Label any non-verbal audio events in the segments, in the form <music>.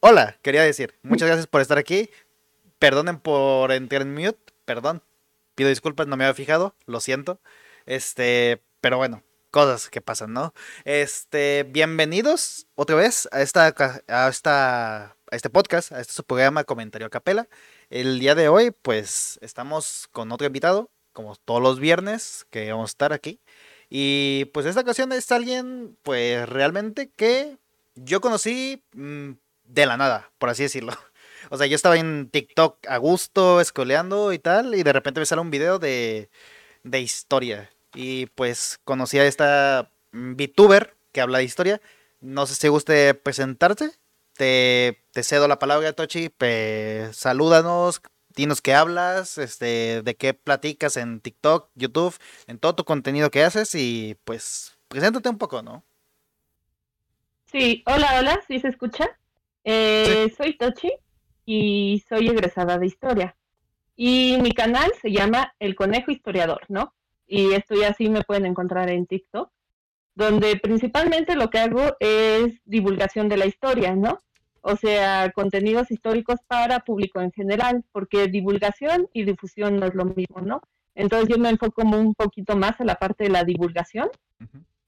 hola, quería decir. Muchas gracias por estar aquí. Perdonen por entrar en mute, perdón. Pido disculpas, no me había fijado, lo siento. Este, pero bueno, cosas que pasan, ¿no? Este, bienvenidos otra vez a esta a esta este podcast, a este programa Comentario a Capela. El día de hoy, pues, estamos con otro invitado, como todos los viernes que vamos a estar aquí. Y pues esta ocasión es alguien, pues, realmente que yo conocí mm, de la nada, por así decirlo. <laughs> O sea, yo estaba en TikTok a gusto, escoleando y tal, y de repente me sale un video de, de historia. Y pues conocí a esta VTuber que habla de historia. No sé si guste presentarte. Te, te cedo la palabra, Tochi. Salúdanos, dinos qué hablas, este, de qué platicas en TikTok, YouTube, en todo tu contenido que haces y pues preséntate un poco, ¿no? Sí, hola, hola, ¿sí se escucha? Eh, soy Tochi y soy egresada de historia. Y mi canal se llama El Conejo Historiador, ¿no? Y estoy así, me pueden encontrar en TikTok, donde principalmente lo que hago es divulgación de la historia, ¿no? O sea, contenidos históricos para público en general, porque divulgación y difusión no es lo mismo, ¿no? Entonces yo me enfoco un poquito más a la parte de la divulgación,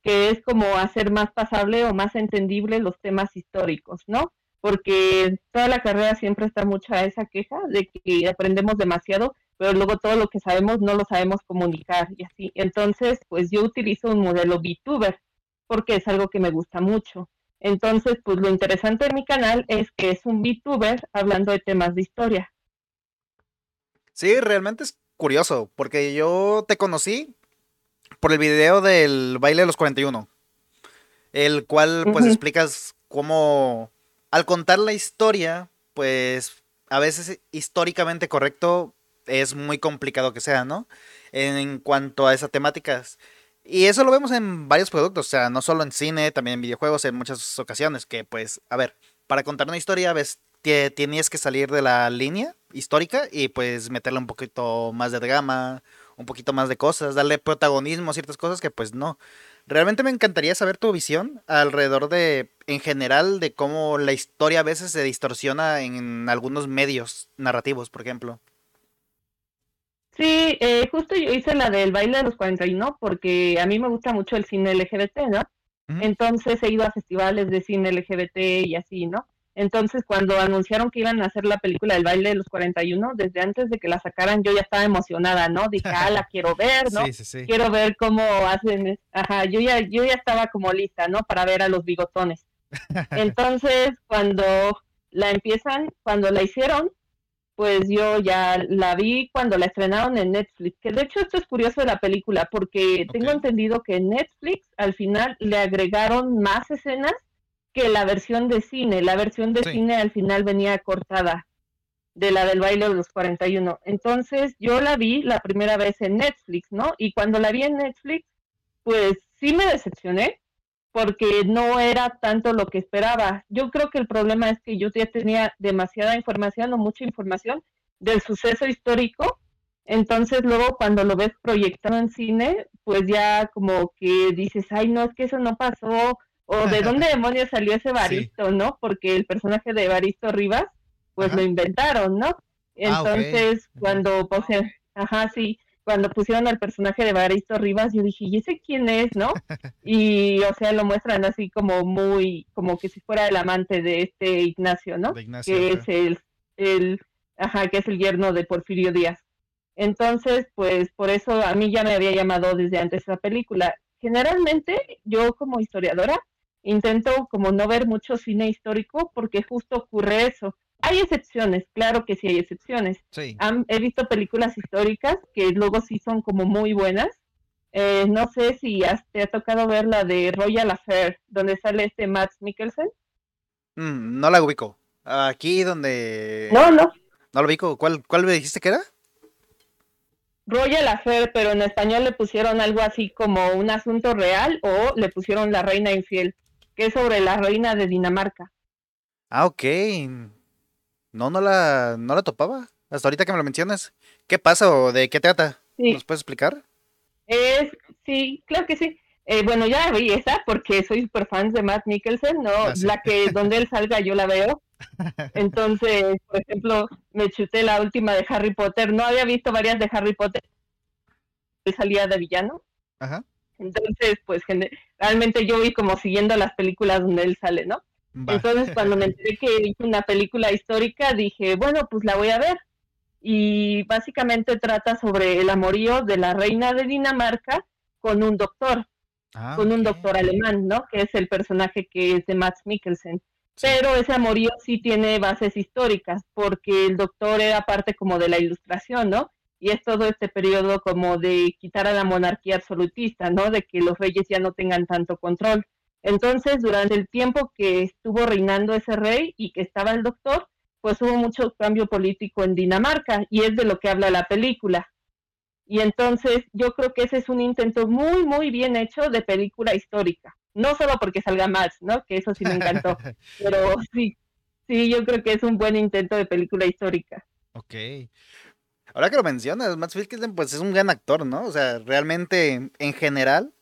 que es como hacer más pasable o más entendible los temas históricos, ¿no? Porque toda la carrera siempre está mucha esa queja de que aprendemos demasiado, pero luego todo lo que sabemos no lo sabemos comunicar y así. Entonces, pues yo utilizo un modelo VTuber porque es algo que me gusta mucho. Entonces, pues lo interesante de mi canal es que es un VTuber hablando de temas de historia. Sí, realmente es curioso, porque yo te conocí por el video del baile de los 41, el cual pues explicas cómo al contar la historia, pues a veces históricamente correcto es muy complicado que sea, ¿no? En cuanto a esas temáticas. Y eso lo vemos en varios productos, o sea, no solo en cine, también en videojuegos, en muchas ocasiones, que pues, a ver, para contar una historia, ves, tienes que salir de la línea histórica y pues meterle un poquito más de drama, un poquito más de cosas, darle protagonismo a ciertas cosas que pues no. Realmente me encantaría saber tu visión alrededor de, en general, de cómo la historia a veces se distorsiona en algunos medios narrativos, por ejemplo. Sí, eh, justo yo hice la del baile de los 41 porque a mí me gusta mucho el cine LGBT, ¿no? Entonces he ido a festivales de cine LGBT y así, ¿no? Entonces, cuando anunciaron que iban a hacer la película El baile de los 41, desde antes de que la sacaran, yo ya estaba emocionada, ¿no? Dije, <laughs> ah, la quiero ver, ¿no? Sí, sí, sí. Quiero ver cómo hacen. Ajá, yo ya, yo ya estaba como lista, ¿no? Para ver a los bigotones. <laughs> Entonces, cuando la empiezan, cuando la hicieron, pues yo ya la vi cuando la estrenaron en Netflix. Que de hecho, esto es curioso de la película, porque tengo entendido que en Netflix al final le agregaron más escenas que la versión de cine. La versión de cine al final venía cortada de la del baile de los 41. Entonces yo la vi la primera vez en Netflix, ¿no? Y cuando la vi en Netflix, pues sí me decepcioné porque no era tanto lo que esperaba. Yo creo que el problema es que yo ya tenía demasiada información o mucha información del suceso histórico. Entonces luego cuando lo ves proyectado en cine, pues ya como que dices, ay, no, es que eso no pasó, o de dónde demonios salió ese Baristo, ¿no? Porque el personaje de Baristo Rivas, pues lo inventaron, ¿no? Ah, Entonces, cuando pusieron, ajá, sí, cuando pusieron al personaje de Baristo Rivas, yo dije, ¿y ese quién es, no? <laughs> Y, o sea, lo muestran así como muy, como que si fuera el amante de este Ignacio, ¿no? que es el, el, ajá, que es el yerno de Porfirio Díaz. Entonces, pues por eso a mí ya me había llamado desde antes esa película. Generalmente, yo como historiadora, intento como no ver mucho cine histórico porque justo ocurre eso. Hay excepciones, claro que sí hay excepciones. he visto películas históricas que luego sí son como muy buenas. Eh, no sé si te ha tocado ver la de Royal Affair, donde sale este Max Mikkelsen. Mm, no la ubico. Aquí donde... No, no. No lo ubico. ¿Cuál, cuál me dijiste que era? Royal Affair, pero en español le pusieron algo así como un asunto real o le pusieron la reina infiel que es sobre la reina de Dinamarca. Ah, ok. No, no la, no la topaba. Hasta ahorita que me lo mencionas. ¿Qué pasa o de qué trata? ¿Nos puedes explicar? Es, sí, claro que sí. Eh, bueno, ya vi esa porque soy súper fan de Matt Mikkelsen, ¿no? Ah, la que donde él salga yo la veo. Entonces, por ejemplo, me chuté la última de Harry Potter. No había visto varias de Harry Potter. Salía de villano. Ajá. Entonces, pues realmente yo vi como siguiendo las películas donde él sale, ¿no? Entonces, cuando me enteré que hizo una película histórica, dije, bueno, pues la voy a ver. Y básicamente trata sobre el amorío de la reina de Dinamarca con un doctor, ah, con un doctor alemán, ¿no? Que es el personaje que es de Max Mikkelsen. Pero ese amorío sí tiene bases históricas, porque el doctor era parte como de la ilustración, ¿no? Y es todo este periodo como de quitar a la monarquía absolutista, ¿no? De que los reyes ya no tengan tanto control. Entonces, durante el tiempo que estuvo reinando ese rey y que estaba el doctor, pues hubo mucho cambio político en Dinamarca y es de lo que habla la película. Y entonces yo creo que ese es un intento muy, muy bien hecho de película histórica. No solo porque salga Max, ¿no? Que eso sí me encantó, <laughs> pero sí, sí, yo creo que es un buen intento de película histórica. Ok. Ahora que lo mencionas, Max Mikkelsen pues es un gran actor, ¿no? O sea, realmente en general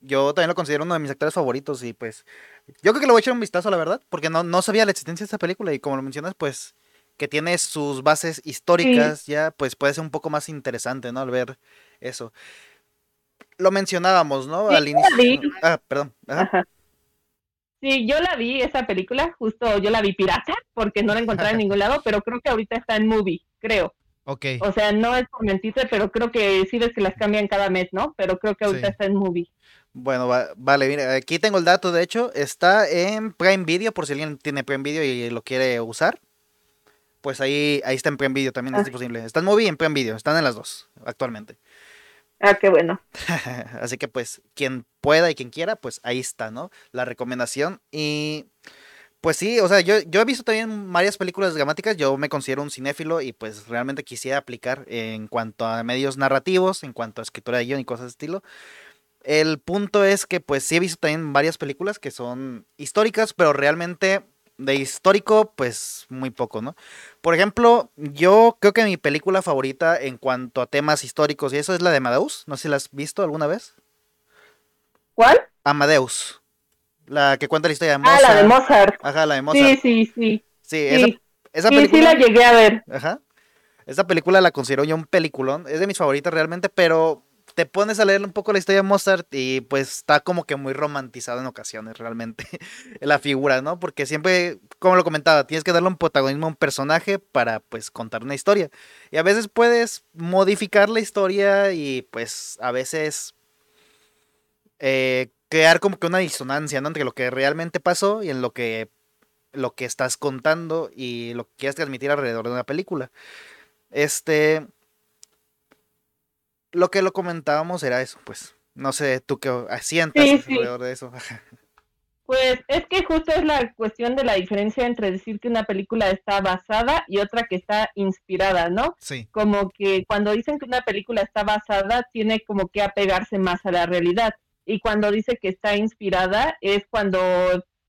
yo también lo considero uno de mis actores favoritos y pues yo creo que le voy a echar un vistazo, la verdad, porque no, no sabía la existencia de esta película y como lo mencionas, pues que tiene sus bases históricas ya, pues puede ser un poco más interesante, ¿no? Al ver eso. Lo mencionábamos, ¿no? Al inicio. Ah, perdón. Sí, yo la vi, esa película, justo yo la vi pirata, porque no la encontré en <laughs> ningún lado, pero creo que ahorita está en movie, creo. Ok. O sea, no es por mentirte, pero creo que sí ves que las cambian cada mes, ¿no? Pero creo que ahorita está en movie. Bueno, vale, mira, aquí tengo el dato, de hecho, está en Prime Video, por si alguien tiene Prime Video y lo quiere usar. Pues ahí, ahí está en Prime Video también, es ah. disponible. Está en Movie y en Prime Video, están en las dos actualmente. Ah, qué bueno. <laughs> Así que pues, quien pueda y quien quiera, pues ahí está, ¿no? La recomendación. Y pues sí, o sea, yo, yo he visto también varias películas dramáticas, yo me considero un cinéfilo y pues realmente quisiera aplicar en cuanto a medios narrativos, en cuanto a escritura de guion y cosas de estilo. El punto es que pues sí he visto también varias películas que son históricas, pero realmente de histórico pues muy poco, ¿no? Por ejemplo, yo creo que mi película favorita en cuanto a temas históricos y eso es la de Amadeus, no sé si la has visto alguna vez. ¿Cuál? Amadeus. La que cuenta la historia de Mozart. Ah, la de Mozart. Ajá, la de Mozart. Sí, sí, sí. Sí, esa, esa película. Sí, la llegué a ver. Ajá. Esa película la considero yo un peliculón. Es de mis favoritas realmente, pero te pones a leer un poco la historia de Mozart y pues está como que muy romantizado en ocasiones realmente <laughs> la figura, ¿no? Porque siempre, como lo comentaba, tienes que darle un protagonismo a un personaje para pues contar una historia. Y a veces puedes modificar la historia y pues a veces eh, crear como que una disonancia, ¿no? Entre lo que realmente pasó y en lo que lo que estás contando y lo que quieres transmitir alrededor de una película. Este, lo que lo comentábamos era eso, pues. No sé, tú qué asientas alrededor de eso. <laughs> Pues es que justo es la cuestión de la diferencia entre decir que una película está basada y otra que está inspirada, ¿no? Sí. Como que cuando dicen que una película está basada, tiene como que apegarse más a la realidad. Y cuando dice que está inspirada, es cuando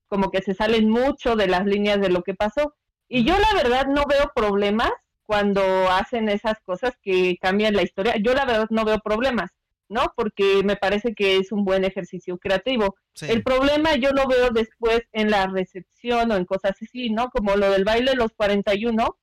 como que se salen mucho de las líneas de lo que pasó. Y yo la verdad no veo problemas cuando hacen esas cosas que cambian la historia. Yo la verdad no veo problemas, ¿no? Porque me parece que es un buen ejercicio creativo. El problema yo lo veo después en la recepción o en cosas así, ¿no? Como lo del baile de los 41.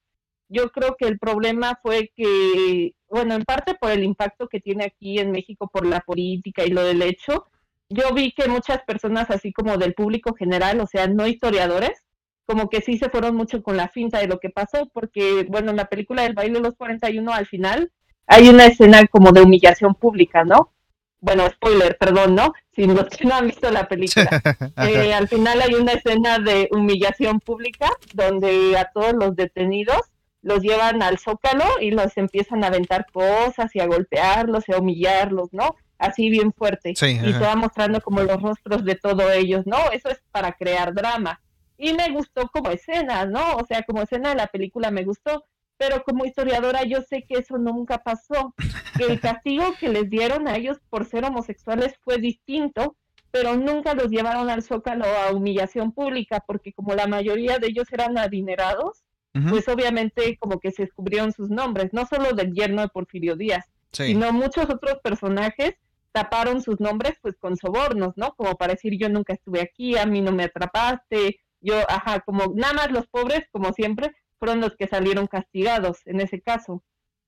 Yo creo que el problema fue que, bueno, en parte por el impacto que tiene aquí en México por la política y lo del hecho, yo vi que muchas personas, así como del público general, o sea, no historiadores, como que sí se fueron mucho con la finta de lo que pasó, porque, bueno, en la película del baile de los 41 al final hay una escena como de humillación pública, ¿no? Bueno, spoiler, perdón, ¿no? Si los que no han visto la película. <laughs> Eh, al final hay una escena de humillación pública donde a todos los detenidos los llevan al zócalo y los empiezan a aventar cosas y a golpearlos y a humillarlos, ¿no? Así bien fuerte. y se va mostrando como los rostros de todos ellos, ¿no? Eso es para crear drama y me gustó como escena, ¿no? O sea, como escena de la película me gustó, pero como historiadora yo sé que eso nunca pasó, que el castigo que les dieron a ellos por ser homosexuales fue distinto, pero nunca los llevaron al zócalo a humillación pública, porque como la mayoría de ellos eran adinerados, pues obviamente como que se descubrieron sus nombres, no solo del yerno de Porfirio Díaz, sino muchos otros personajes taparon sus nombres pues con sobornos, ¿no? Como para decir yo nunca estuve aquí, a mí no me atrapaste, Yo, ajá, como nada más los pobres, como siempre, fueron los que salieron castigados en ese caso.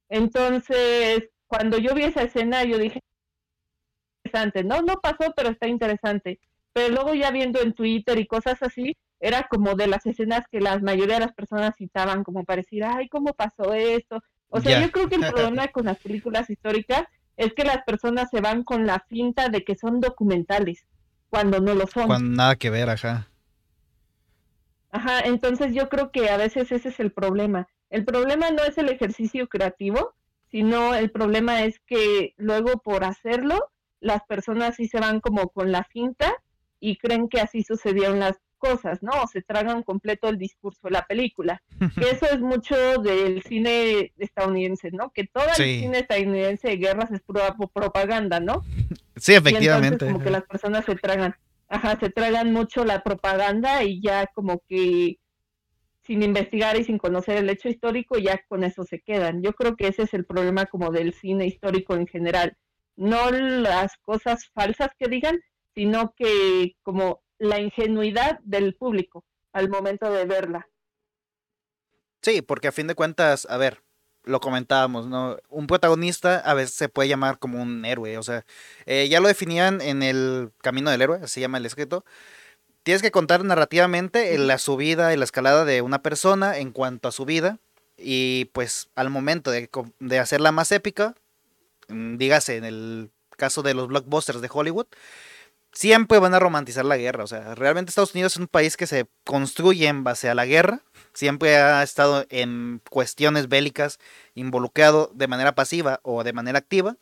Entonces, cuando yo vi esa escena, yo dije, interesante, no, no pasó, pero está interesante. Pero luego ya viendo en Twitter y cosas así, era como de las escenas que la mayoría de las personas citaban como para decir, ay, ¿cómo pasó esto? O sea, yo creo que el <laughs> problema con las películas históricas es que las personas se van con la finta de que son documentales, cuando no lo son. Cuando nada que ver, ajá. Ajá, entonces yo creo que a veces ese es el problema. El problema no es el ejercicio creativo, sino el problema es que luego por hacerlo, las personas sí se van como con la finta y creen que así sucedieron las cosas, ¿no? O se tragan completo el discurso de la película. Que <laughs> eso es mucho del cine estadounidense, ¿no? Que todo el cine estadounidense de guerras es propaganda, ¿no? Sí, efectivamente. entonces como que las personas se tragan, ajá, se tragan mucho la propaganda y ya como que sin investigar y sin conocer el hecho histórico, ya con eso se quedan. Yo creo que ese es el problema como del cine histórico en general. No las cosas falsas que digan, sino que como la ingenuidad del público al momento de verla. Sí, porque a fin de cuentas, a ver, lo comentábamos, ¿no? Un protagonista a veces se puede llamar como un héroe, o sea, eh, ya lo definían en el Camino del Héroe, se llama el escrito. Tienes que contar narrativamente la subida y la escalada de una persona en cuanto a su vida y pues al momento de, de hacerla más épica, mm, dígase en el caso de los blockbusters de Hollywood, siempre van a romantizar la guerra. O sea, realmente Estados Unidos es un país que se construye en base a la guerra. Siempre ha estado en cuestiones bélicas involucrado de manera pasiva o de manera activa.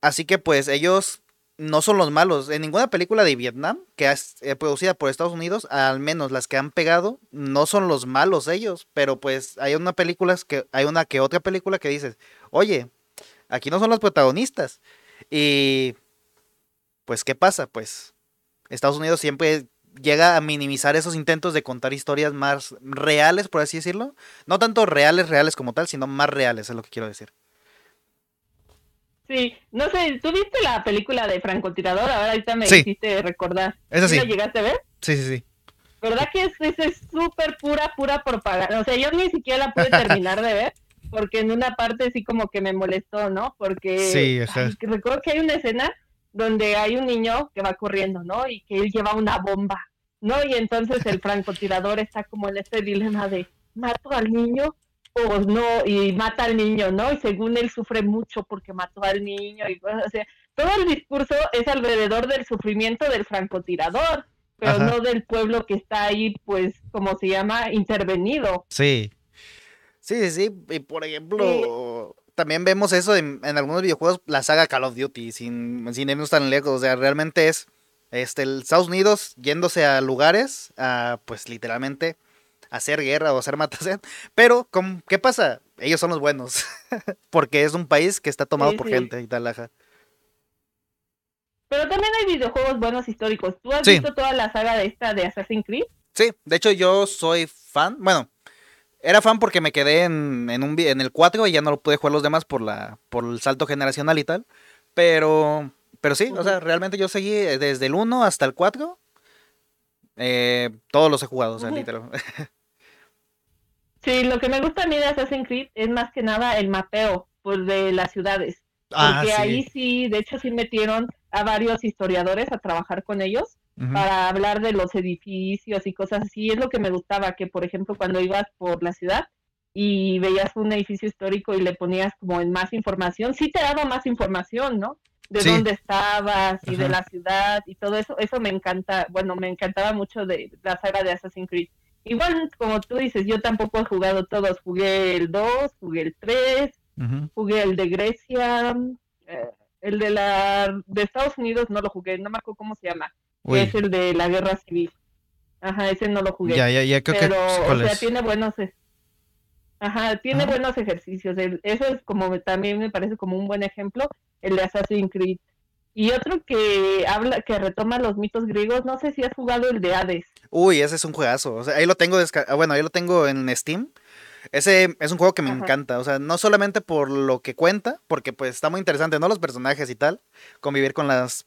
Así que pues ellos no son los malos. En ninguna película de Vietnam que es eh, producida por Estados Unidos, al menos las que han pegado, no son los malos ellos. Pero pues hay una película que hay una que otra película que dices, oye, aquí no son los protagonistas. Y pues ¿qué pasa? Pues Estados Unidos siempre llega a minimizar esos intentos de contar historias más reales, por así decirlo. No tanto reales, reales como tal, sino más reales, es lo que quiero decir. Sí, no sé, ¿tú viste la película de Francotirador? Ahora ahorita me hiciste recordar. ¿Esa sí? ¿La llegaste a ver? Sí, sí, sí. ¿Verdad que es súper pura, pura propaganda? O sea, yo ni siquiera la pude terminar de ver, porque en una parte sí como que me molestó, ¿no? Porque sí, recuerdo que hay una escena donde hay un niño que va corriendo, ¿no? Y que él lleva una bomba, ¿no? Y entonces el <laughs> francotirador está como en este dilema de, ¿mato al niño o no? Y mata al niño, ¿no? Y según él sufre mucho porque mató al niño. Y, todo el discurso es alrededor del sufrimiento del francotirador, pero no del pueblo que está ahí, pues, como se llama, intervenido. Sí. Sí, sí, sí. Y por ejemplo también vemos eso en, algunos videojuegos, la saga Call of Duty, sin, sin irnos tan lejos. O sea, realmente es este, el Estados Unidos yéndose a lugares, a, pues literalmente hacer guerra o hacer matación. <laughs> Pero, ¿qué pasa? Ellos son los buenos. <laughs> Porque es un país que está tomado por gente y tal, Pero también hay videojuegos buenos históricos. ¿Tú has visto toda la saga de esta de Assassin's Creed? Sí, de hecho yo soy fan. Bueno, era fan porque me quedé en, en, un, en el 4 y ya no lo pude jugar los demás por, la, por el salto generacional y tal. Pero, pero sí, o sea, realmente yo seguí desde el 1 hasta el 4. Eh, todos los he jugado, o sea, literal. <laughs> Sí, lo que me gusta a mí de Assassin's Creed es más que nada el mapeo pues, de las ciudades. Ah, porque ahí sí, de hecho sí metieron a varios historiadores a trabajar con ellos para hablar de los edificios y cosas así. Es lo que me gustaba, que por ejemplo cuando ibas por la ciudad y veías un edificio histórico y le ponías como en más información, sí te daba más información, ¿no? De dónde estabas y de la ciudad y todo eso. Eso me encanta, bueno, me encantaba mucho de la saga de Assassin's Creed. Igual, como tú dices, yo tampoco he jugado todos. Jugué el 2, jugué el 3, jugué el de Grecia, eh, el de la de Estados Unidos no lo jugué, no me acuerdo cómo se llama es el de la guerra civil. Ajá, ese no lo jugué. Ya, ya, ya creo pero, o sea, tiene buenos Ajá, tiene buenos ejercicios. eso es como también me parece como un buen ejemplo, el de Assassin's Creed. Y otro que habla, que retoma los mitos griegos, no sé si has jugado el de Hades. Uy, ese es un juegazo. O sea, ahí lo tengo ah, bueno, ahí lo tengo en Steam. Ese es un juego que me encanta, o sea, no solamente por lo que cuenta, porque pues está muy interesante, ¿no? Los personajes y tal, convivir con las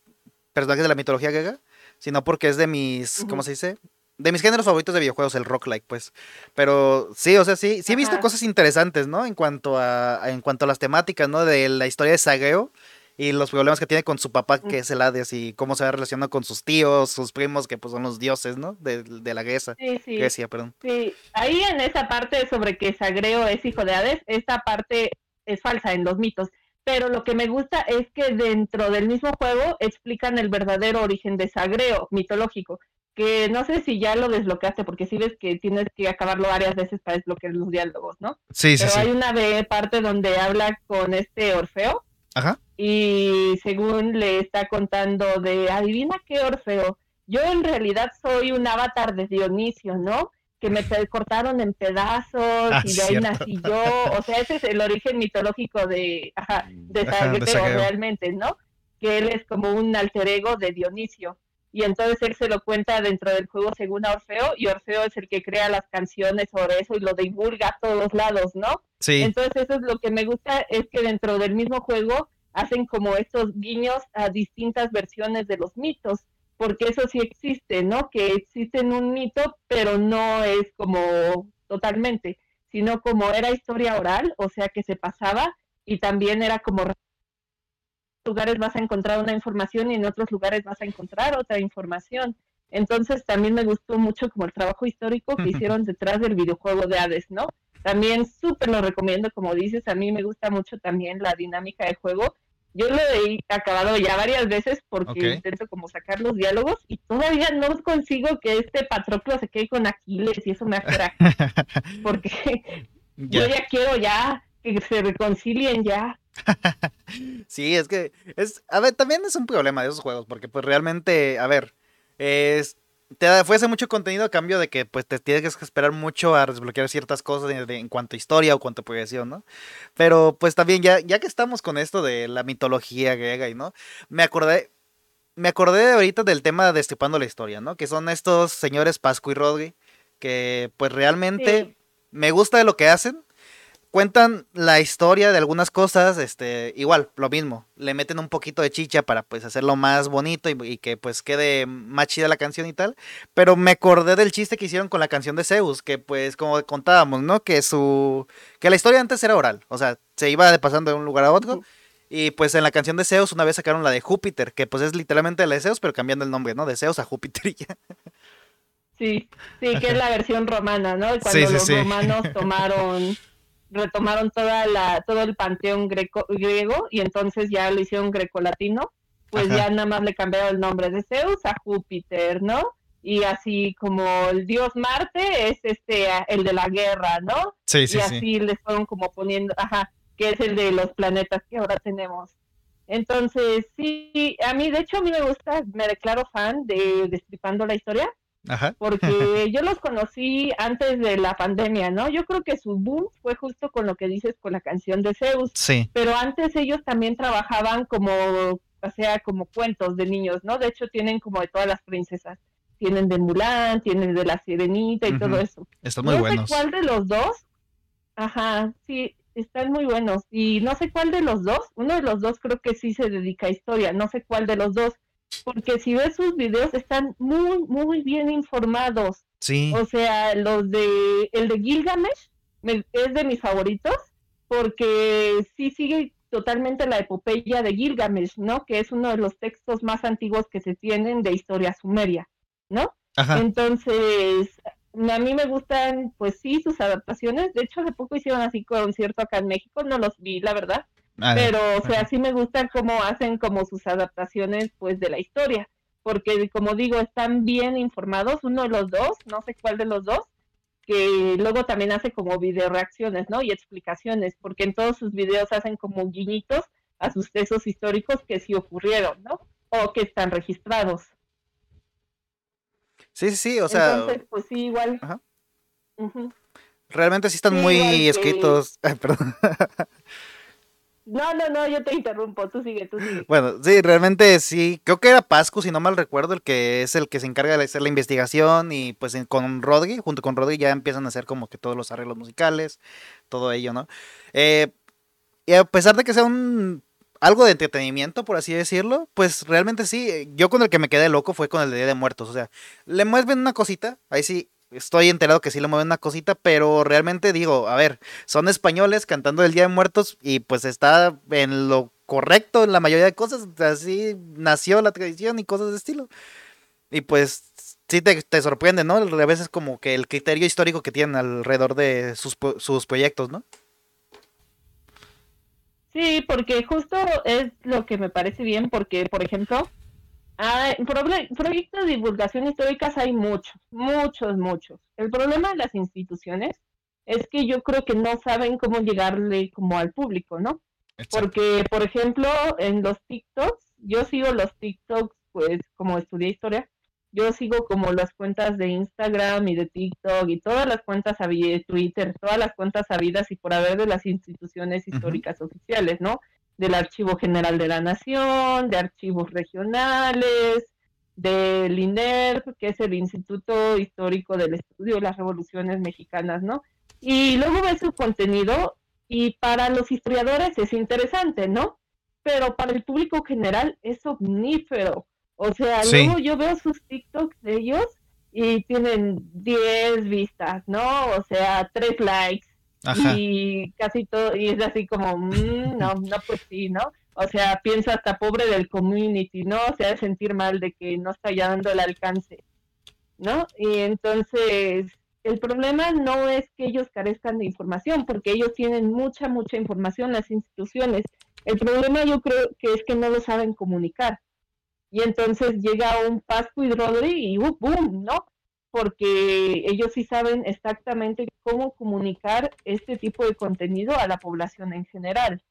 personajes de la mitología griega, sino porque es de mis, ¿cómo se dice? de mis géneros favoritos de videojuegos, el rock like, pues. Pero sí, o sea, sí, sí he visto cosas interesantes, ¿no? En cuanto a, en cuanto a las temáticas, ¿no? De la historia de Sageo y los problemas que tiene con su papá, que es el Hades, y cómo se va relacionando con sus tíos, sus primos, que pues son los dioses, ¿no? De, de la Grecia. Sí, sí. Grecia, perdón. Sí, ahí en esa parte sobre que Sagreo es hijo de Hades, esta parte es falsa en los mitos. Pero lo que me gusta es que dentro del mismo juego explican el verdadero origen de Sagreo mitológico que no sé si ya lo desbloqueaste, porque si ves que tienes que acabarlo varias veces para desbloquear los diálogos, ¿no? Sí, sí, Pero hay una parte donde habla con este Orfeo. Ajá. Y según le está contando de, adivina qué Orfeo, yo en realidad soy un avatar de Dionisio, ¿no? Que me cortaron en pedazos Ah, y de ahí cierto. nací yo. O sea, ese es el origen mitológico de, ajá, de Sagreo. realmente, ¿no? Que él es como un alter ego de Dionisio y entonces él se lo cuenta dentro del juego según a Orfeo y Orfeo es el que crea las canciones sobre eso y lo divulga a todos lados, ¿no? Sí. Entonces eso es lo que me gusta, es que dentro del mismo juego hacen como estos guiños a distintas versiones de los mitos, porque eso sí existe, ¿no? Que existe en un mito, pero no es como totalmente, sino como era historia oral, o sea que se pasaba y también era como lugares vas a encontrar una información y en otros lugares vas a encontrar otra información. Entonces también me gustó mucho como el trabajo histórico que hicieron detrás del videojuego de Hades, ¿no? También súper lo recomiendo, como dices, a mí me gusta mucho también la dinámica de juego. Yo lo he acabado ya varias veces porque intento como sacar los diálogos y todavía no consigo que este Patroclo se quede con Aquiles y eso me hace <laughs> porque yo Ya. ya quiero ya que se reconcilien ya. <laughs> Sí, es que es, a ver, también es un problema de esos juegos, porque pues realmente, a ver, es, te da- ofrece mucho contenido a cambio de que pues te tienes que esperar mucho a desbloquear ciertas cosas de- de- en cuanto a historia o cuanto a progresión, ¿no? Pero pues también ya, ya que estamos con esto de la mitología griega y no, me acordé, me acordé de ahorita del tema de Destripando la Historia, ¿no? Que son estos señores Pascu y Rodri, que pues realmente Sí. me gusta de lo que hacen. Cuentan la historia de algunas cosas, este, igual, lo mismo, le meten un poquito de chicha para pues hacerlo más bonito y, y que pues quede más chida la canción y tal, pero me acordé del chiste que hicieron con la canción de Zeus, que pues como contábamos, ¿no? Que su, que la historia antes era oral, o sea, se iba de pasando de un lugar a otro, y pues en la canción de Zeus una vez sacaron la de Júpiter, que pues es literalmente la de Zeus, pero cambiando el nombre, ¿no? De Zeus a Júpiter y ya. Sí, sí, que es la versión romana, ¿no? Cuando Sí, sí, los sí. romanos tomaron, retomaron toda la, todo el panteón greco, griego y entonces ya lo hicieron grecolatino, pues Ajá. ya nada más le cambiaron el nombre de Zeus a Júpiter, ¿no? Y así como el dios Marte es este, el de la guerra, ¿no? Sí, y así les fueron como poniendo, ajá, que es el de los planetas que ahora tenemos. Entonces, sí, a mí, de hecho, a mí me gusta, me declaro fan de Destripando la Historia, Ajá. porque <laughs> yo los conocí antes de la pandemia, ¿no? Yo creo que su boom fue justo con lo que dices con la canción de Zeus, Sí. pero antes ellos también trabajaban como, o sea, como cuentos de niños, ¿no? De hecho, tienen como de todas las princesas. Tienen de Mulan, tienen de la Sirenita y todo eso. Están muy no buenos. sé cuál de los dos. Ajá, sí, están muy buenos. Y no sé cuál de los dos. Uno de los dos creo que sí se dedica a historia. No sé cuál de los dos. Porque si ves sus videos están muy, muy bien informados. Sí. O sea, los de. El de Gilgamesh me- es de mis favoritos. Porque sí sigue totalmente la epopeya de Gilgamesh, ¿no? Que es uno de los textos más antiguos que se tienen de historia sumeria, ¿no? Ajá. Entonces, a mí me gustan, pues sí, sus adaptaciones. De hecho, hace poco hicieron así concierto acá en México, no los vi, la verdad. Ah, Pero, o sea, sí me gustan cómo hacen como sus adaptaciones, pues, de la historia. Porque, como digo, están bien informados, uno de los dos, no sé cuál de los dos, que luego también hace como video reacciones, ¿no? Y explicaciones, porque en todos sus videos hacen como guiñitos a sucesos históricos que sí ocurrieron, ¿no? O que están registrados. Sí, sí, sí, o sea, Entonces, pues sí, igual. Ajá. Realmente sí están sí, muy que- escritos. <laughs> Ay, perdón. No, no, no, yo te interrumpo, tú sigue, tú sigue. Bueno, sí, realmente sí. Creo que era Pascu, si no mal recuerdo, el que es el que se encarga de hacer la investigación y pues con Rodri, junto con Rodri ya empiezan a hacer como que todos los arreglos musicales, todo ello, ¿no? Eh, y a pesar de que sea un... algo de entretenimiento, por así decirlo, pues realmente sí. Yo con el que me quedé loco fue con el de Día de Muertos. O sea, le mueven una cosita, ahí sí, estoy enterado que sí le mueven una cosita, pero realmente digo, a ver, son españoles cantando el Día de Muertos y pues está en lo correcto en la mayoría de cosas. Así nació la tradición y cosas de estilo. Y pues sí te, te sorprende, ¿no? A veces como que el criterio histórico que tienen alrededor de sus, sus proyectos, ¿no? Sí, porque justo es lo que me parece bien, porque, por ejemplo, proyectos de divulgación históricas hay muchos, muchos, muchos. El problema de las instituciones es que yo creo que no saben cómo llegarle como al público, ¿no? Porque, por ejemplo, en los TikToks, yo sigo los TikToks, pues como estudié historia, yo sigo como las cuentas de Instagram y de TikTok y todas las cuentas de Twitter, todas las cuentas sabidas y por haber de las instituciones históricas oficiales, ¿no? Del Archivo General de la Nación, de archivos regionales, del INER, que es el Instituto Histórico del Estudio de las Revoluciones Mexicanas, ¿no? Y luego ves su contenido y para los historiadores es interesante, ¿no? Pero para el público general es omnífero o sea, luego yo veo sus TikToks de ellos y tienen 10 vistas, ¿no? O sea, 3 likes. Y casi todo, y es así como, mm, no, no, pues sí, ¿no? O sea, pienso hasta pobre del community, ¿no? O sea, de sentir mal de que no está ya dando el alcance, ¿no? Y entonces, el problema no es que ellos carezcan de información, porque ellos tienen mucha, mucha información, las instituciones. El problema yo creo que es que no lo saben comunicar y entonces llega un Pascu y Rodri y uh, ¡boom! ¿no? Porque ellos sí saben exactamente cómo comunicar este tipo de contenido a la población en general,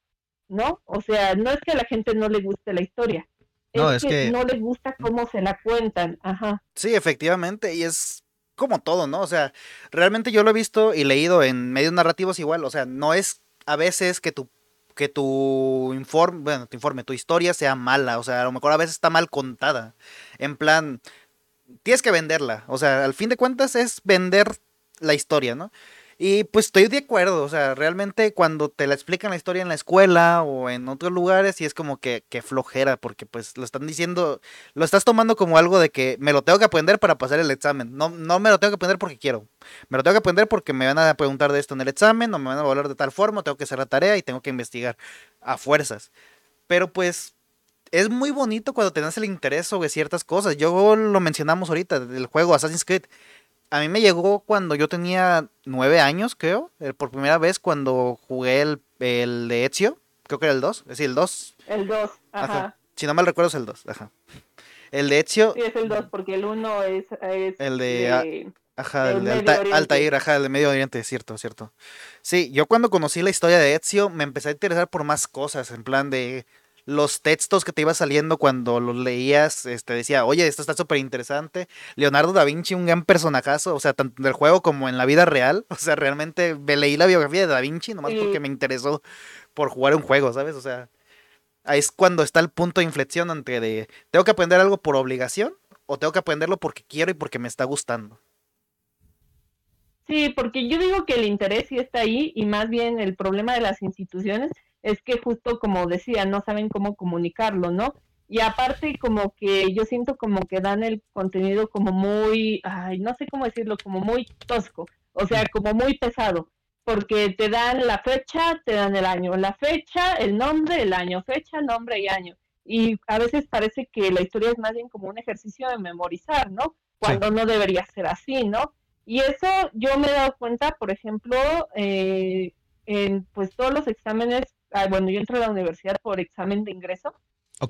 ¿no? O sea, no es que a la gente no le guste la historia, no, es, que, no les gusta cómo se la cuentan, ajá. Sí, efectivamente, y es como todo, ¿no? O sea, realmente yo lo he visto y leído en medios narrativos igual, o sea, no es a veces que tu que tu informe, bueno, tu informe, tu historia sea mala, o sea, a lo mejor a veces está mal contada. En plan, tienes que venderla, o sea, al fin de cuentas es vender la historia, ¿no? Y pues estoy de acuerdo, o sea, realmente cuando te la explican la historia en la escuela o en otros lugares, y es como que, que, flojera, porque pues lo están diciendo, lo estás tomando como algo de que me lo tengo que aprender para pasar el examen. No, no me lo tengo que aprender porque quiero. Me lo tengo que aprender porque me van a preguntar de esto en el examen, o me van a hablar de tal forma, tengo que hacer la tarea y tengo que investigar a fuerzas. Pero pues es muy bonito cuando te el interés sobre ciertas cosas. Yo lo mencionamos ahorita, del juego Assassin's Creed a mí me llegó cuando yo tenía nueve años, creo. Por primera vez cuando jugué el, el de Ezio. Creo que era el 2. Es decir, el 2. El 2, ajá. Si no mal recuerdo es el 2, ajá. El de Ezio. Sí, es el 2, porque el 1 es, El de... ajá, el de Alta, Altair, ajá, el de Medio Oriente, cierto, cierto. Sí, yo cuando conocí la historia de Ezio me empecé a interesar por más cosas, en plan de los textos que te iba saliendo cuando los leías, este, decía, oye, esto está súper interesante. Leonardo da Vinci, un gran personajazo, o sea, tanto del juego como en la vida real. <laughs> O sea, realmente me leí la biografía de da Vinci nomás porque me interesó por jugar un juego, ¿sabes? O sea, ahí es cuando está el punto de inflexión entre de, ¿tengo que aprender algo por obligación o tengo que aprenderlo porque quiero y porque me está gustando? Sí, porque yo digo que el interés sí está ahí y más bien el problema de las instituciones es que justo como decía, no saben cómo comunicarlo, ¿no? Y aparte como que yo siento como que dan el contenido como muy, ay, no sé cómo decirlo, como muy tosco, o sea, como muy pesado, porque te dan la fecha, te dan el año, la fecha, el nombre, el año, fecha, nombre y año. Y a veces parece que la historia es más bien como un ejercicio de memorizar, ¿no? Cuando no debería ser así, ¿no? Y eso yo me he dado cuenta, por ejemplo, eh, en pues todos los exámenes bueno, yo entré a la universidad por examen de ingreso.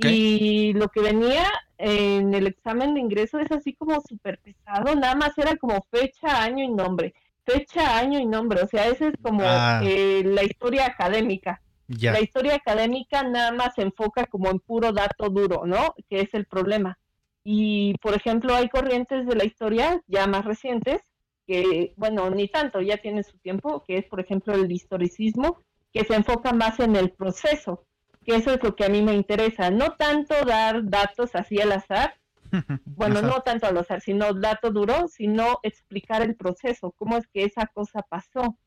Y lo que venía en el examen de ingreso es así como súper pesado, nada más era como fecha, año y nombre. Fecha, año y nombre, o sea, esa es como ah. eh, la historia académica. La historia académica nada más se enfoca como en puro dato duro, ¿no? Que es el problema. Y, por ejemplo, hay corrientes de la historia ya más recientes, que, bueno, ni tanto, ya tienen su tiempo, que es, por ejemplo, el historicismo, que se enfoca más en el proceso, que eso es lo que a mí me interesa, no tanto dar datos así al azar, <laughs> bueno, no tanto al azar, sino dato duro, sino explicar el proceso, cómo es que esa cosa pasó.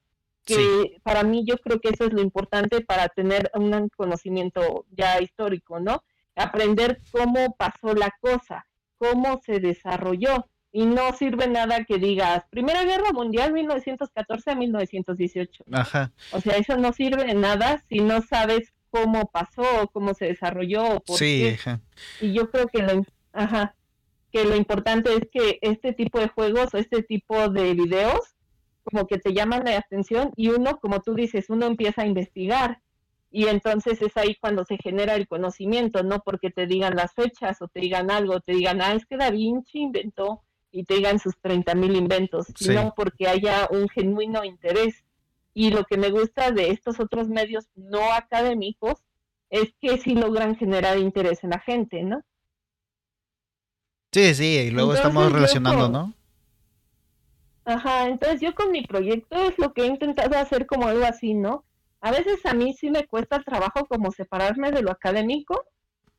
que para mí yo creo que eso es lo importante para tener un conocimiento ya histórico, ¿no? Aprender cómo pasó la cosa, cómo se desarrolló. Y no sirve nada que digas Primera Guerra Mundial 1914 a 1918. Ajá. O sea, eso no sirve de nada si no sabes cómo pasó, cómo se desarrolló. Por sí, Ajá. Y yo creo que lo, ajá, que lo importante es que este tipo de juegos o este tipo de videos como que te llaman la atención y uno, como tú dices, uno empieza a investigar y entonces es ahí cuando se genera el conocimiento, no porque te digan las fechas o te digan algo, te digan, ah, es que Da Vinci inventó y te digan sus 30 mil inventos, sino porque haya un genuino interés. Y lo que me gusta de estos otros medios no académicos es que sí logran generar interés en la gente, ¿no? Sí, sí, y luego estamos relacionando, ¿no? Ajá, entonces yo con mi proyecto es lo que he intentado hacer como algo así, ¿no? A veces a mí sí me cuesta trabajo como separarme de lo académico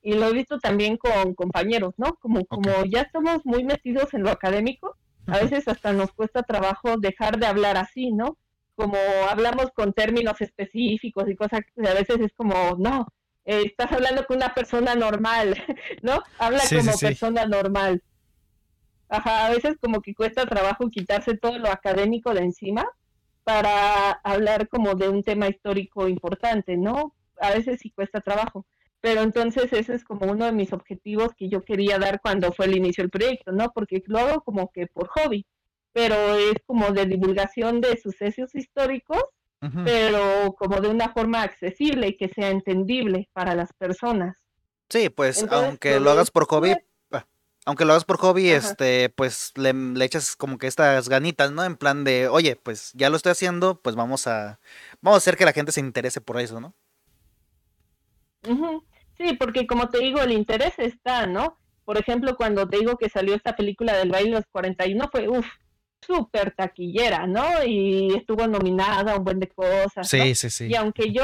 y lo he visto también con compañeros, ¿no? Como, como ya estamos muy metidos en lo académico, a veces hasta nos cuesta trabajo dejar de hablar así, ¿no? Como hablamos con términos específicos y cosas que a veces es como, no, eh, estás hablando con una persona normal, <laughs> ¿no? Habla como persona normal. Ajá, a veces como que cuesta trabajo quitarse todo lo académico de encima para hablar como de un tema histórico importante, ¿no? A veces sí cuesta trabajo. Pero entonces ese es como uno de mis objetivos que yo quería dar cuando fue el inicio del proyecto, ¿no? Porque lo hago como que por hobby, pero es como de divulgación de sucesos históricos pero como de una forma accesible y que sea entendible para las personas. Sí, pues aunque lo hagas por hobby, ah, aunque lo hagas por hobby, este, pues le, echas como que estas ganitas, ¿no? En plan de, oye, pues ya lo estoy haciendo, pues vamos a, vamos a hacer que la gente se interese por eso, ¿no? Sí, porque como te digo, el interés está, ¿no? Por ejemplo, cuando te digo que salió esta película del baile de los 41, fue, uff, súper taquillera, ¿no? Y estuvo nominada a un buen de cosas. Sí, sí, sí. Y aunque yo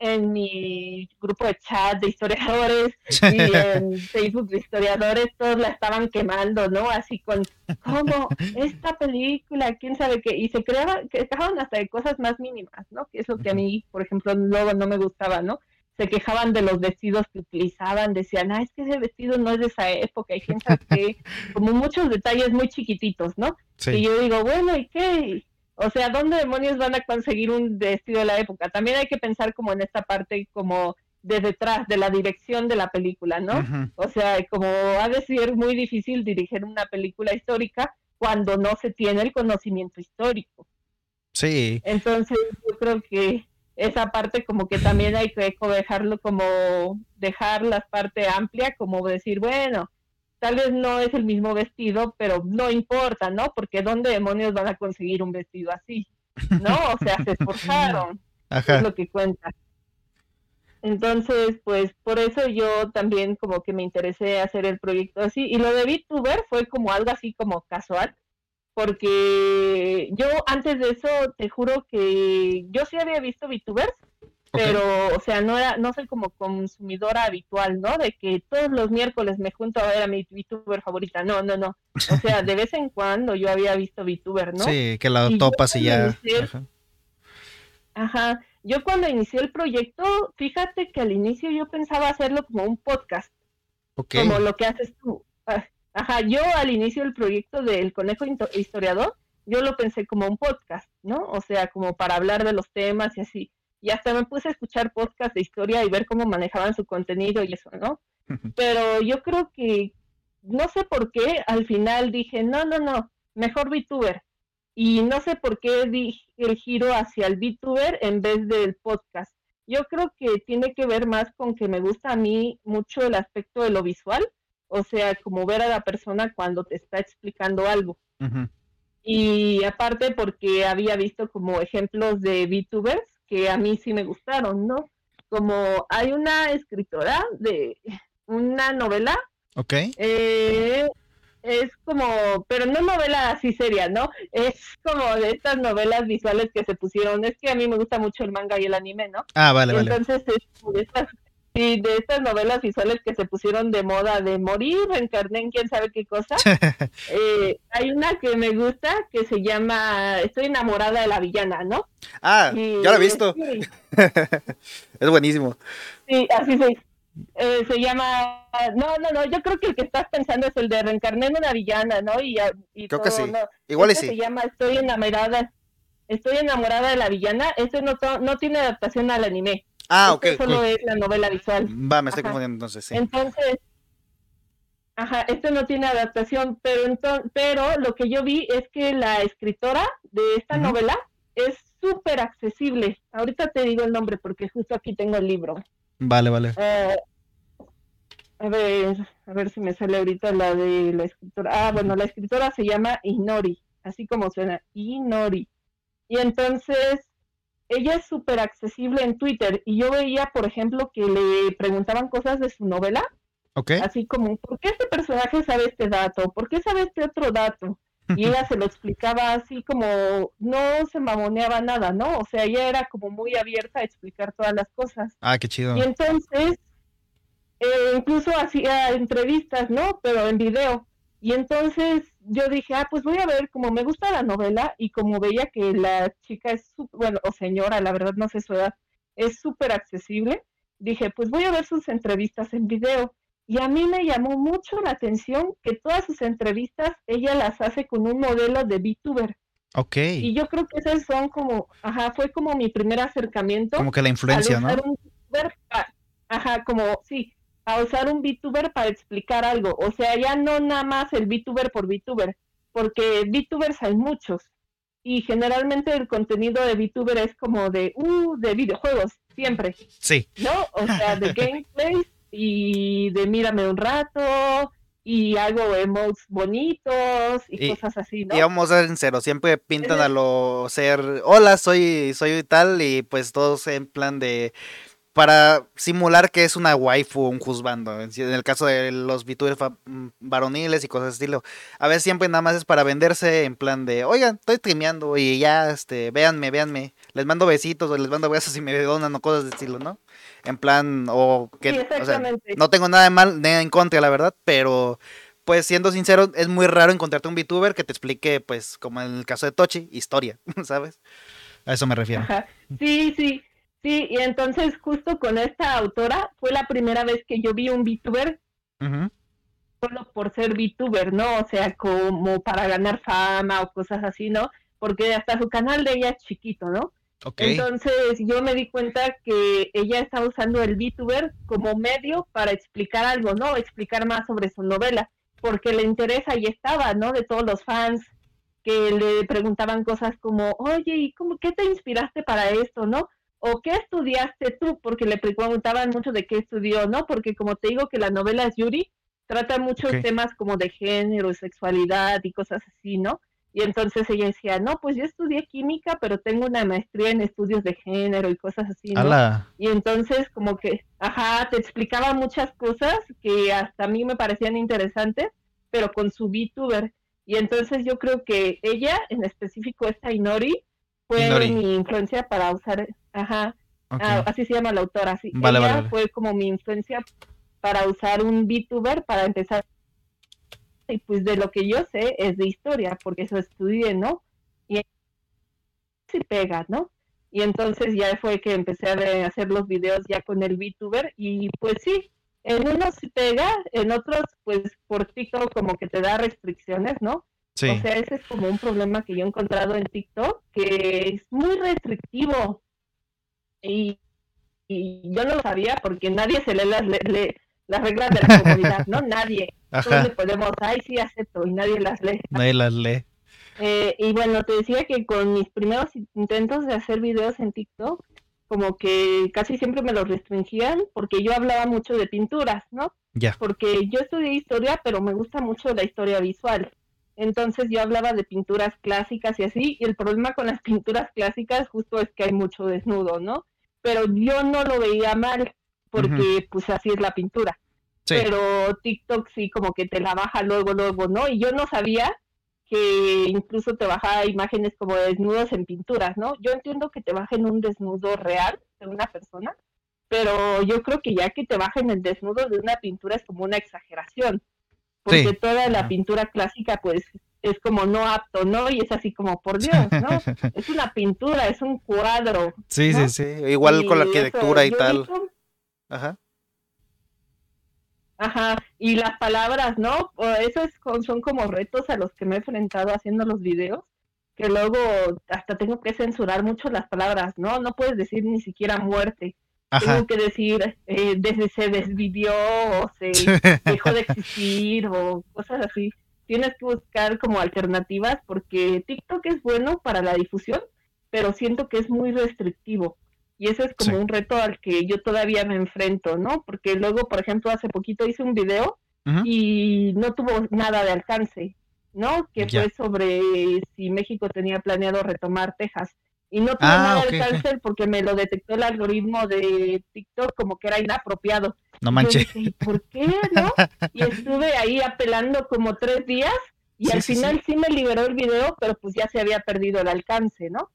en mi grupo de chat de historiadores <laughs> y en Facebook de historiadores todos la estaban quemando, ¿no? Así con, ¿cómo? Esta película, quién sabe qué. Y se creaban, que quejaban hasta de cosas más mínimas, ¿no? Que es lo que a mí, por ejemplo, luego no me gustaba, ¿no? Se quejaban de los vestidos que utilizaban, decían, ah, es que ese vestido no es de esa época, y quién sabe qué, <laughs> como muchos detalles muy chiquititos, ¿no? Y yo digo, bueno, ¿y qué? O sea, ¿dónde demonios van a conseguir un vestido de la época? También hay que pensar como en esta parte como de detrás, de la dirección de la película, ¿no? O sea, como ha de ser muy difícil dirigir una película histórica cuando no se tiene el conocimiento histórico. Sí. Entonces, yo creo que esa parte como que también hay que dejarlo como dejar la parte amplia, como decir, bueno, tal vez no es el mismo vestido, pero no importa, ¿no? Porque ¿dónde demonios van a conseguir un vestido así? ¿No? O sea, se esforzaron. <laughs> Es lo que cuenta. Entonces, pues por eso yo también como que me interesé hacer el proyecto así. Y lo de VTuber fue como algo así como casual porque yo antes de eso te juro que yo sí había visto VTubers, pero o sea, no era no soy como consumidora habitual, ¿no? De que todos los miércoles me junto a ver a mi VTuber favorita. No, no, no. O sea, de vez en cuando yo había visto VTuber, ¿no? Sí, que la topas y ya. ajá. Yo cuando inicié el proyecto, fíjate que al inicio yo pensaba hacerlo como un podcast. Como lo que haces tú. Ajá, yo al inicio del proyecto del Conejo Historiador, yo lo pensé como un podcast, ¿no? O sea, como para hablar de los temas y así. Y hasta me puse a escuchar podcasts de historia y ver cómo manejaban su contenido y eso, ¿no? Pero yo creo que, no sé por qué, al final dije, no, no, no, mejor VTuber. Y no sé por qué di el giro hacia el VTuber en vez del podcast. Yo creo que tiene que ver más con que me gusta a mí mucho el aspecto de lo visual o sea, como ver a la persona cuando te está explicando algo. Y aparte porque había visto como ejemplos de VTubers que a mí sí me gustaron, ¿no? Como hay una escritora de una novela. Ok. Eh, es como, pero no novela así seria, ¿no? Es como de estas novelas visuales que se pusieron. Es que a mí me gusta mucho el manga y el anime, ¿no? Ah, vale, vale. Entonces es como de estas Sí, de estas novelas visuales que se pusieron de moda de morir, reencarné en quién sabe qué cosa. <laughs> eh, hay una que me gusta que se llama Estoy enamorada de la villana, ¿no? Ah, ya la he visto. <laughs> es buenísimo. Sí, así se, eh, se llama. No, no, no, yo creo que el que estás pensando es el de reencarné en una villana, ¿no? Y, y creo que sí. Igual este sí. Se llama Estoy enamorada. Estoy enamorada de la villana. Este no, no tiene adaptación al anime. Ah, ok. solo es la novela visual. Va, me estoy confundiendo entonces, sí. Entonces, ajá, esto no tiene adaptación, pero entonces, pero lo que yo vi es que la escritora de esta novela es súper accesible. Ahorita te digo el nombre porque justo aquí tengo el libro. Vale, vale. Eh, a ver, a ver si me sale ahorita la de la escritora. Ah, bueno, la escritora se llama Inori, así como suena, Inori. Y entonces ella es súper accesible en Twitter y yo veía, por ejemplo, que le preguntaban cosas de su novela. Así como, ¿por qué este personaje sabe este dato? ¿Por qué sabe este otro dato? Y ella se lo explicaba así como, no se mamoneaba nada, ¿no? O sea, ella era como muy abierta a explicar todas las cosas. Ah, qué chido. Y entonces, eh, incluso hacía entrevistas, ¿no? Pero en video. Y entonces yo dije, ah, pues voy a ver, como me gusta la novela y como veía que la chica es, bueno, o señora, la verdad no sé su edad, es súper accesible, dije, pues voy a ver sus entrevistas en video. Y a mí me llamó mucho la atención que todas sus entrevistas ella las hace con un modelo de VTuber. Ok. Y yo creo que esas son como, ajá, fue como mi primer acercamiento. Como que la influencia, ¿no? ajá, como, sí, a usar un VTuber para explicar algo. O sea, ya no nada más el VTuber por VTuber, porque VTubers hay muchos. Y generalmente el contenido de VTuber es como de, uh, de videojuegos, siempre. Sí. ¿No? O sea, de <laughs> gameplay y de mírame un rato y hago emotes bonitos y, cosas así, ¿no? Y vamos a ser sinceros, siempre pintan a lo ser, hola, soy, soy tal, y pues todos en plan de, para simular que es una waifu o un juzbando. En el caso de los VTubers mm, varoniles y cosas de estilo. A veces siempre nada más es para venderse en plan de, oigan, estoy streameando y ya, este, véanme, véanme. Les mando besitos o les mando besos y me donan o cosas de estilo, ¿no? En plan, o que, o sea, no tengo nada de mal, nada en contra, la verdad, pero pues siendo sincero, es muy raro encontrarte un VTuber que te explique, pues, como en el caso de Tochi, historia, <laughs> ¿sabes? A eso me refiero. Sí, sí. Sí, y entonces justo con esta autora fue la primera vez que yo vi un VTuber solo por ser VTuber, ¿no? O sea, como para ganar fama o cosas así, ¿no? Porque hasta su canal de ella es chiquito, ¿no? Entonces yo me di cuenta que ella estaba usando el VTuber como medio para explicar algo, ¿no? Explicar más sobre su novela, porque le interesa y estaba, ¿no? De todos los fans que le preguntaban cosas como, oye, ¿y cómo, qué te inspiraste para esto, no? O qué estudiaste tú, porque le preguntaban mucho de qué estudió, ¿no? Porque como te digo que la novela es Yuri, trata muchos temas como de género, sexualidad y cosas así, ¿no? Y entonces ella decía, no, pues yo estudié química, pero tengo una maestría en estudios de género y cosas así, ¿no? Y entonces como que, ajá, te explicaba muchas cosas que hasta a mí me parecían interesantes, pero con su VTuber. Y entonces yo creo que ella, en específico esta Inori, fue mi influencia para usar, ajá, ah, así se llama la autora, así. Ella fue como mi influencia para usar un VTuber para empezar. Y pues de lo que yo sé es de historia, porque eso estudié, ¿no? Y si pega, ¿no? Y entonces ya fue que empecé a hacer los videos ya con el VTuber y pues sí, en unos pega, en otros pues por TikTok como que te da restricciones, ¿no? O sea, ese es como un problema que yo he encontrado en TikTok, que es muy restrictivo. Y, yo no lo sabía porque nadie se lee las, las reglas de la <laughs> comunidad, ¿no? Nadie. Todos podemos, ay, sí, acepto, y nadie las lee. Nadie las lee. Eh, y bueno, te decía que con mis primeros intentos de hacer videos en TikTok, como que casi siempre me los restringían porque yo hablaba mucho de pinturas, ¿no? Ya. Porque yo estudié historia, pero me gusta mucho la historia visual. Entonces yo hablaba de pinturas clásicas y así, y el problema con las <laughs> pinturas clásicas justo es que hay mucho desnudo, ¿no? Pero yo no lo veía mal, porque pues así es la pintura. Pero TikTok sí como que te la baja luego, luego, ¿no? Y yo no sabía que incluso te baja imágenes como de desnudos en pinturas, ¿no? Yo entiendo que te bajen un desnudo real de una persona, pero yo creo que ya que te bajen el desnudo de una pintura es como una exageración, porque toda la pintura clásica pues es como no apto, ¿no? Y es así como, por Dios, ¿no? <laughs> es una pintura, es un cuadro. Sí, sí, sí, igual con la arquitectura y tal. Ajá. Ajá, y las palabras, ¿no? Eso es, son como retos a los que me he enfrentado haciendo los videos, que luego hasta tengo que censurar mucho las palabras, ¿no? No puedes decir ni siquiera muerte. Tengo que decir, eh, desde se desvivió o se <laughs> dejó de existir o cosas así. Tienes que buscar como alternativas porque TikTok es bueno para la difusión, pero siento que es muy restrictivo. Y eso es como un reto al que yo todavía me enfrento, ¿no? Porque luego, por ejemplo, hace poquito hice un video y no tuvo nada de alcance, ¿no? Que fue sobre si México tenía planeado retomar Texas. Y no tuvo ah, nada de alcance porque me lo detectó el algoritmo de TikTok como que era inapropiado. No manches. ¿Por qué, no? <laughs> Y estuve ahí apelando como tres días y al final sí. me liberó el video, pero pues ya se había perdido el alcance, ¿no?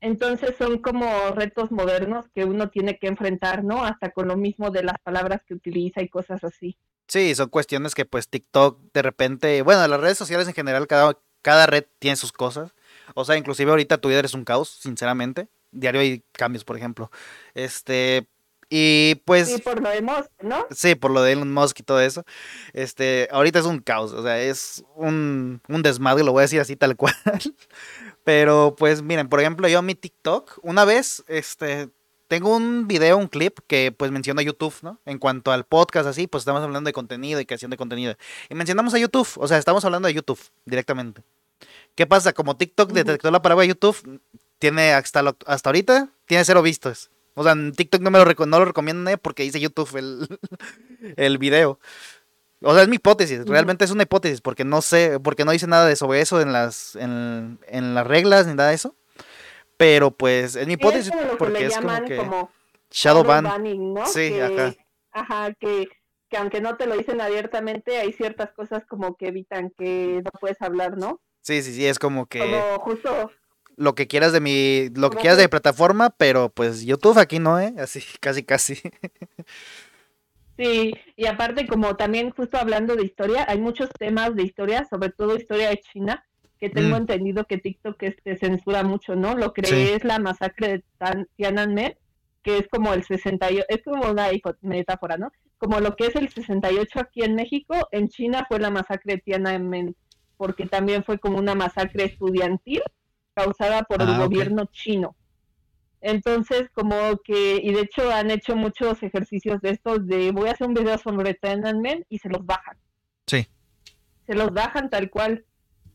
Entonces son como retos modernos que uno tiene que enfrentar, ¿no? Hasta con lo mismo de las palabras que utiliza y cosas así. Sí, son cuestiones que pues TikTok de repente, bueno, las redes sociales en general, cada, cada red tiene sus cosas. O sea, inclusive ahorita Twitter es un caos, sinceramente. Diario hay cambios, por ejemplo. Este, y pues. Sí, por lo de Musk, ¿no? Sí, por lo de Elon Musk y todo eso. Este, ahorita es un caos, o sea, es un, un desmadre, lo voy a decir así tal <laughs> cual. Pero pues miren, por ejemplo, yo mi TikTok, una vez, este, tengo un video, un clip que pues menciona YouTube, ¿no? En cuanto al podcast así, pues estamos hablando de contenido y creación de contenido. Y mencionamos a YouTube, o sea, estamos hablando de YouTube directamente. ¿Qué pasa? Como TikTok detectó la palabra YouTube, tiene hasta, hasta ahorita, tiene cero vistos. O sea, en TikTok no me lo, no lo recomiendo porque dice YouTube el, <laughs> el video. O sea, es mi hipótesis, realmente es una hipótesis, porque no sé, porque no dice nada de sobre eso en las, en, las reglas ni nada de eso. Pero pues es mi hipótesis porque es como que shadow ban. Sí, que, ajá. Ajá, que, que aunque no te lo dicen abiertamente, hay ciertas cosas como que evitan que no puedes hablar, ¿no? Sí, sí, sí, es como que como justo lo que quieras de mi lo que quieras de plataforma, pero pues YouTube aquí no, ¿eh? Así, <laughs> casi casi. Sí, y aparte como también justo hablando de historia, hay muchos temas de historia, sobre todo historia de China, que tengo mm. entendido que TikTok este, censura mucho, ¿no? Lo que es la masacre de Tiananmen, que es como el 68, es como una metáfora, ¿no? Como lo que es el 68 aquí en México, en China fue la masacre de Tiananmen, porque también fue como una masacre estudiantil causada por el ah, gobierno chino. Entonces, como que, y de hecho han hecho muchos ejercicios de estos de voy a hacer un video sobre Tiananmen y se los bajan. Sí. Se los bajan tal cual.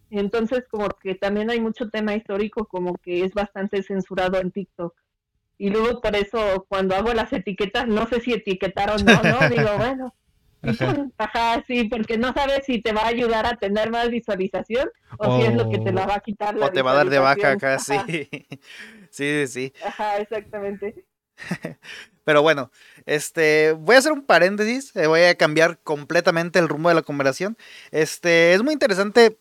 Entonces, como que también hay mucho tema histórico, como que es bastante censurado en TikTok. Y luego por eso, cuando hago las etiquetas, no sé si etiquetaron o no, ¿no? <laughs> Digo, bueno, <laughs> Ajá. sí, porque no sabes si te va a ayudar a tener más visualización o si es lo que te la va a quitar. o te va a dar de baja acá, <laughs> sí. Sí, sí. Ajá, exactamente. <laughs> Pero bueno, este, voy a hacer un paréntesis, eh, voy a cambiar completamente el rumbo de la conversación. Este, es muy interesante,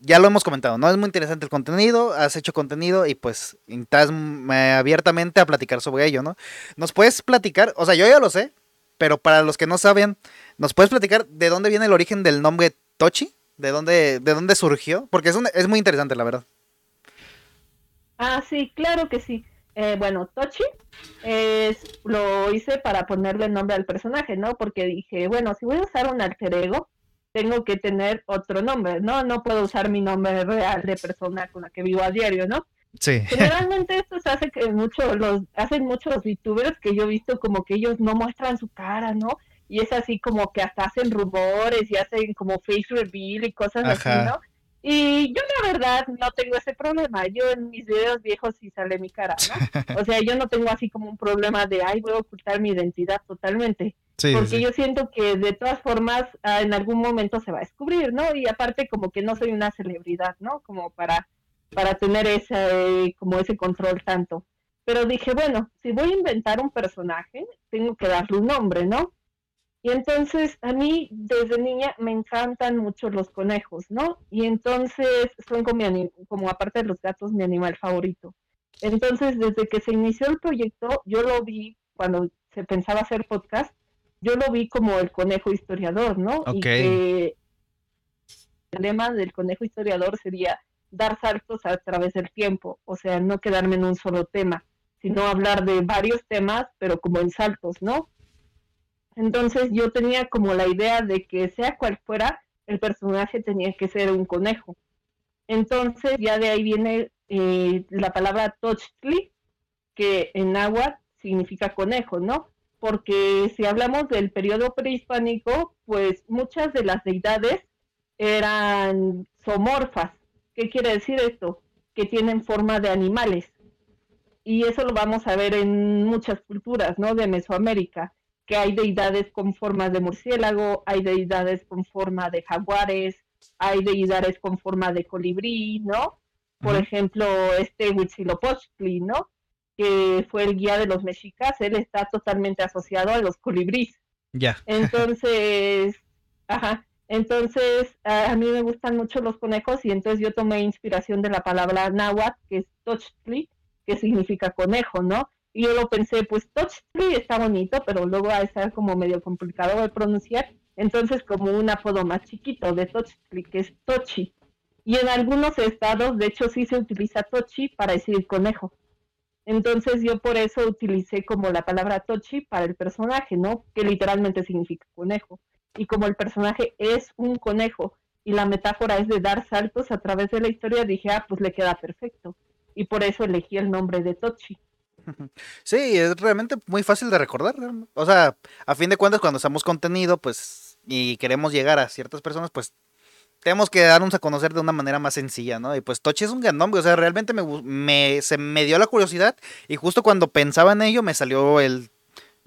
ya lo hemos comentado, ¿no? Es muy interesante el contenido, has hecho contenido y pues estás abiertamente a platicar sobre ello, ¿no? ¿Nos puedes platicar? O sea, yo ya lo sé, pero para los que no saben, ¿nos puedes platicar de dónde viene el origen del nombre Tochi? ¿De dónde, de dónde surgió? Porque es, es muy interesante, la verdad. Ah, sí, claro que sí. Eh, bueno, Tochi es, lo hice para ponerle nombre al personaje, ¿no? Porque dije, bueno, si voy a usar un alter ego, tengo que tener otro nombre, ¿no? No puedo usar mi nombre real de persona con la que vivo a diario, ¿no? Sí. <laughs> Generalmente esto se hace que mucho, los, hacen muchos youtubers que yo he visto como que ellos no muestran su cara, ¿no? Y es así como que hasta hacen rumores y hacen como face reveal y cosas así, ¿no? Y yo la verdad no tengo ese problema. Yo en mis videos viejos sí sale mi cara, ¿no? <laughs> O sea, yo no tengo así como un problema de, ay, voy a ocultar mi identidad totalmente. porque yo siento que de todas formas ah, en algún momento se va a descubrir, ¿no? Y aparte como que no soy una celebridad, ¿no? Como para, para tener ese, como ese control tanto. Pero dije, bueno, si voy a inventar un personaje, tengo que darle un nombre, ¿no? Y entonces a mí desde niña me encantan mucho los conejos, ¿no? Y entonces son como, como aparte de los gatos mi animal favorito. Entonces, desde que se inició el proyecto, yo lo vi cuando se pensaba hacer podcast, yo lo vi como el conejo historiador, ¿no? Y que el lema del conejo historiador sería dar saltos a través del tiempo, o sea, no quedarme en un solo tema, sino hablar de varios temas, pero como en saltos, ¿no? Entonces yo tenía como la idea de que sea cual fuera, el personaje tenía que ser un conejo. Entonces ya de ahí viene eh, la palabra Tochtli, que en agua significa conejo, ¿no? Porque si hablamos del periodo prehispánico, pues muchas de las deidades eran somorfas. ¿Qué quiere decir esto? Que tienen forma de animales. Y eso lo vamos a ver en muchas culturas, ¿no? De Mesoamérica, que hay deidades con forma de murciélago, hay deidades con forma de jaguares, hay deidades con forma de colibrí, ¿no? Por ejemplo, este Huitzilopochtli, ¿no? Que fue el guía de los mexicas, él está totalmente asociado a los colibríes. Ya. <laughs> Entonces, ajá, entonces a, mí me gustan mucho los conejos y entonces yo tomé inspiración de la palabra náhuatl, que es Tochtli, que significa conejo, ¿no? Y yo lo pensé, pues Tochtli está bonito, pero luego va a estar como medio complicado de pronunciar, entonces como un apodo más chiquito de Tochtli, que es Tochi. Y en algunos estados, de hecho, sí se utiliza Tochi para decir conejo. Entonces yo por eso utilicé como la palabra Tochi para el personaje, ¿no? Que literalmente significa conejo. Y como el personaje es un conejo y la metáfora es de dar saltos a través de la historia, dije, ah, pues le queda perfecto. Y por eso elegí el nombre de Tochi. <laughs> Sí, es realmente muy fácil de recordar. O sea, a fin de cuentas, cuando hacemos contenido, pues, y queremos llegar a ciertas personas, pues tenemos que darnos a conocer de una manera más sencilla, ¿no? Y pues Tochi es un gran nombre, o sea, realmente me, se me dio la curiosidad y justo cuando pensaba en ello me salió el...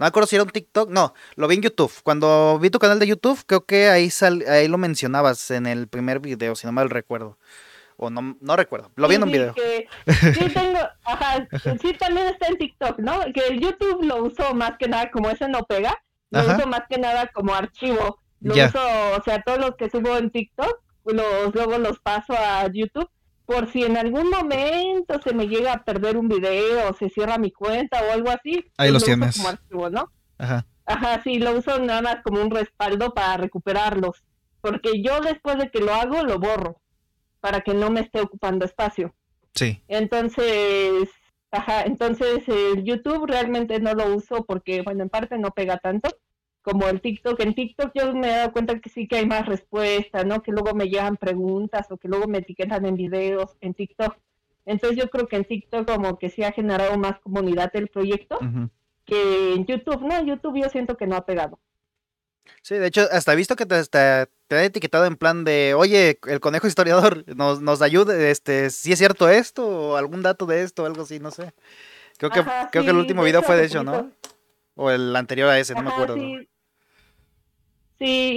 No me acuerdo si era un TikTok, no, lo vi en YouTube. Cuando vi tu canal de YouTube, creo que ahí, sal, ahí lo mencionabas en el primer video, si no mal recuerdo. O no, no recuerdo, lo vi en un video. sí, tengo, ajá, sí también está en TikTok, ¿no? Que el YouTube lo uso más que nada, como ese no pega, lo uso más que nada como archivo lo uso, o sea, todos los que subo en TikTok, los, luego los paso a YouTube por si en algún momento se me llega a perder un video o se cierra mi cuenta o algo así. Ahí pues los tienes. Como archivo, ¿no? Ajá. Ajá, sí, lo uso nada más como un respaldo para recuperarlos. Porque yo después de que lo hago, lo borro. Para que no me esté ocupando espacio. Sí. Entonces, ajá, entonces el YouTube realmente no lo uso porque, bueno, en parte no pega tanto como el TikTok. En TikTok yo me he dado cuenta que sí que hay más respuestas, ¿no? Que luego me llegan preguntas o que luego me etiquetan en videos en TikTok. Entonces yo creo que en TikTok como que sí ha generado más comunidad el proyecto que en YouTube. No, en YouTube yo siento que no ha pegado. Sí, de hecho, hasta he visto que te, te, te ha etiquetado en plan de, oye, el conejo historiador nos, nos ayude, este, si es cierto esto, o algún dato de esto, o algo así, no sé. Creo que, creo que el último video fue de hecho, ¿no? O el anterior a ese, no me acuerdo. Sí,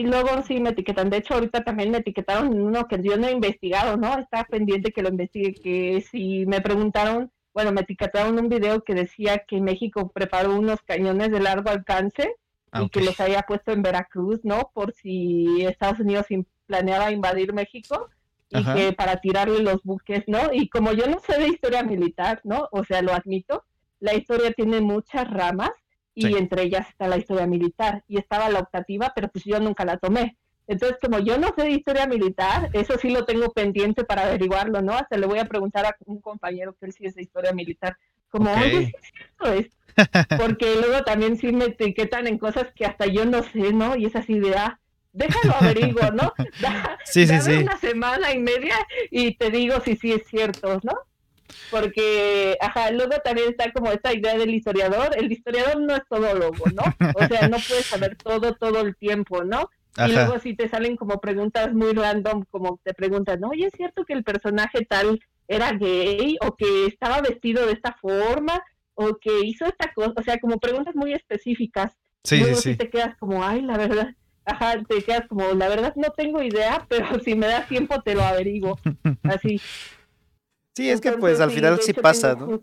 luego sí me etiquetan. De hecho, ahorita también me etiquetaron uno que yo no he investigado, ¿no? Estaba pendiente que lo investigue, que si me preguntaron, bueno, me etiquetaron un video que decía que México preparó unos cañones de largo alcance ah, y que los había puesto en Veracruz, ¿no? Por si Estados Unidos planeaba invadir México y que para tirarle los buques, ¿no? Y como yo no sé de historia militar, ¿no? O sea, lo admito, la historia tiene muchas ramas y entre ellas está la historia militar y estaba la optativa, pero pues yo nunca la tomé. Entonces, como yo no sé de historia militar, eso sí lo tengo pendiente para averiguarlo, ¿no? Hasta le voy a preguntar a un compañero que él sí es de historia militar, como, oye, es <laughs> Porque luego también sí me etiquetan en cosas que hasta yo no sé, ¿no? Y es así de, ah, déjalo averiguo, ¿no? <laughs> sí, sí, sí. Una semana y media y te digo si sí es cierto, ¿no? Porque, ajá, luego también está como esta idea del historiador, el historiador no es todólogo, ¿no? O sea, no puedes saber todo todo el tiempo, ¿no? Y luego si te salen como preguntas muy random, como te preguntan, oye, ¿es cierto que el personaje tal era gay o que estaba vestido de esta forma o que hizo esta cosa? O sea, como preguntas muy específicas. Sí, luego sí, te quedas como, ay, la verdad, ajá, te quedas como, la verdad no tengo idea, pero si me das tiempo te lo averiguo. <laughs> Así. Sí, es que pues al final sí pasa, ¿no?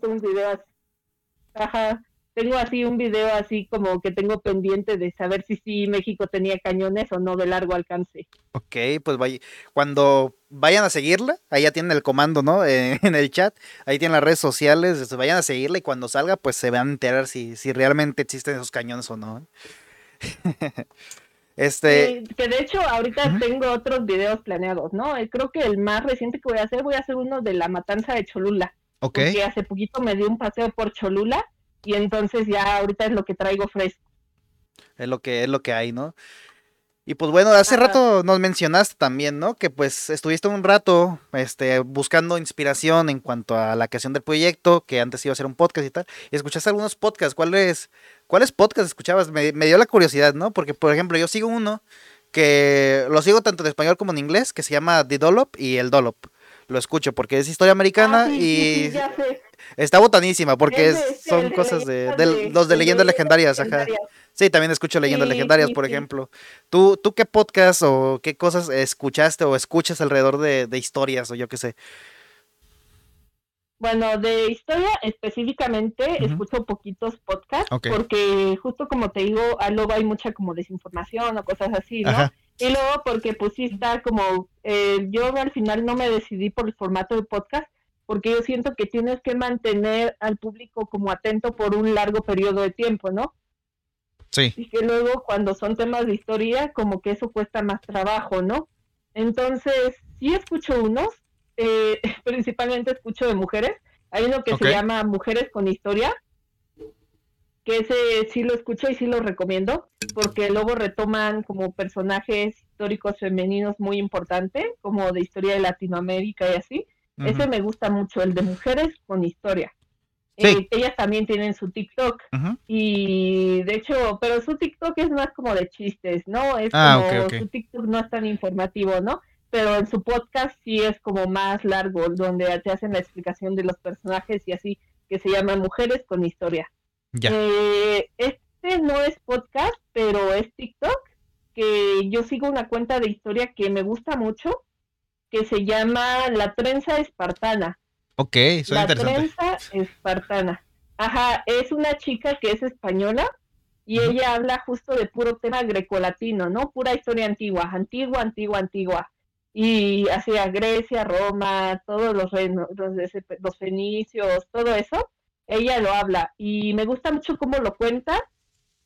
Ajá. tengo así un video así como que tengo pendiente de saber si sí México tenía cañones o no de largo alcance. Ok, pues vaya, cuando vayan a seguirla, ahí ya tienen el comando, ¿no? <laughs> en el chat, ahí tienen las redes sociales, este, vayan a seguirla y cuando salga, pues se van a enterar si, si realmente existen esos cañones o no. <laughs> este... que de hecho ahorita tengo otros videos planeados, ¿no? Eh, creo que el más reciente que voy a hacer, voy a hacer uno de la matanza de Cholula. Ok. Porque hace poquito me di un paseo por Cholula y entonces ya ahorita es lo que traigo fresco. Es lo que es lo que hay, ¿no? Y pues bueno, hace rato nos mencionaste también, ¿no? Que pues estuviste un rato este, buscando inspiración en cuanto a la creación del proyecto, que antes iba a ser un podcast y tal. Y escuchaste algunos podcasts. ¿Cuáles, cuáles podcasts escuchabas? Me, me dio la curiosidad, ¿no? Porque, por ejemplo, yo sigo uno que lo sigo tanto en español como en inglés, que se llama The Dolop y El Dolop lo escucho porque es historia americana ah, y está botanísima porque son cosas de, los de leyendas legendarias, ajá. Sí, también escucho leyendas legendarias, por ejemplo. ¿Tú, ¿Tú qué podcast o qué cosas escuchaste o escuchas alrededor de, historias o yo qué sé? Bueno, de historia específicamente escucho poquitos podcasts porque justo como te digo, luego hay mucha como desinformación o cosas así, ¿no? Y luego porque pues sí está como, eh, yo al final no me decidí por el formato de podcast, porque yo siento que tienes que mantener al público como atento por un largo periodo de tiempo, ¿no? Sí. Y que luego cuando son temas de historia, como que eso cuesta más trabajo, ¿no? Entonces, sí escucho unos, eh, <laughs> principalmente escucho de mujeres. Hay uno que se llama Mujeres con Historia, que ese sí lo escucho y sí lo recomiendo, porque luego retoman como personajes históricos femeninos muy importantes, como de historia de Latinoamérica y así. Ese me gusta mucho, el de mujeres con historia. Eh, ellas también tienen su TikTok y de hecho, pero su TikTok es más como de chistes, ¿no? Es ah, como su TikTok no es tan informativo, ¿no? Pero en su podcast sí es como más largo, donde te hacen la explicación de los personajes y así, que se llama Mujeres con Historia. Eh, este no es podcast, pero es TikTok, que yo sigo una cuenta de historia que me gusta mucho, que se llama La Trenza Espartana. Ok, La Trenza Espartana. Ajá, es una chica que es española y ella habla justo de puro tema grecolatino, ¿no? Pura historia antigua, antigua, antigua, antigua. Y hacia Grecia, Roma, todos los reinos, los fenicios, todo eso ella lo habla. Y me gusta mucho cómo lo cuenta.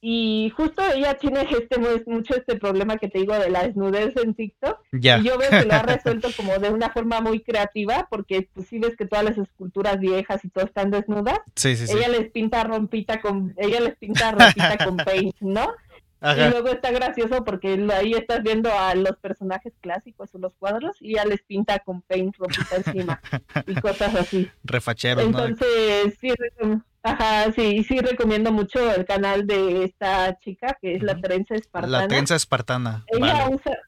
Y justo ella tiene este mucho este problema que te digo de la desnudez en TikTok. Y yo veo que lo ha resuelto <laughs> como de una forma muy creativa porque pues sí ves que todas las esculturas viejas y todo están desnudas. Ella les pinta rompita con ella les pinta rompita con <laughs> paint no y luego está gracioso porque ahí estás viendo a los personajes clásicos o los cuadros y ya les pinta con paint rompita encima y <laughs> cosas así. Refachero, Entonces, sí, ajá, sí, sí recomiendo mucho el canal de esta chica que es la trenza espartana. La trenza espartana. Ella usa,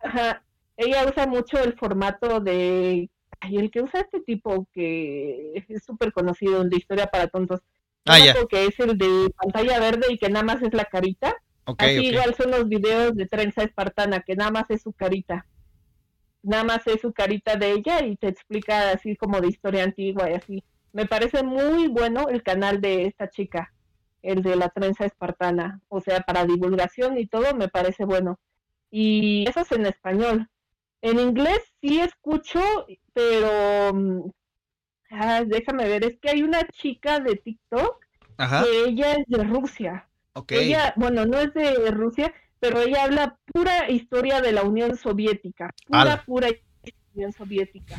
ajá, ella usa mucho el formato de y el que usa este tipo que es súper conocido, de historia para tontos. Ah, que es el de pantalla verde y que nada más es la carita Así igual son los videos de trenza espartana, que nada más es su carita. Nada más es su carita de ella y te explica así como de historia antigua y así. Me parece muy bueno el canal de esta chica, el de la trenza espartana. O sea, para divulgación y todo me parece bueno. Y eso es en español. En inglés sí escucho, pero mm, ah, déjame ver, es que hay una chica de TikTok que ella es de Rusia ella, bueno, no es de Rusia, pero ella habla pura historia de la Unión Soviética, pura, pura Unión Soviética.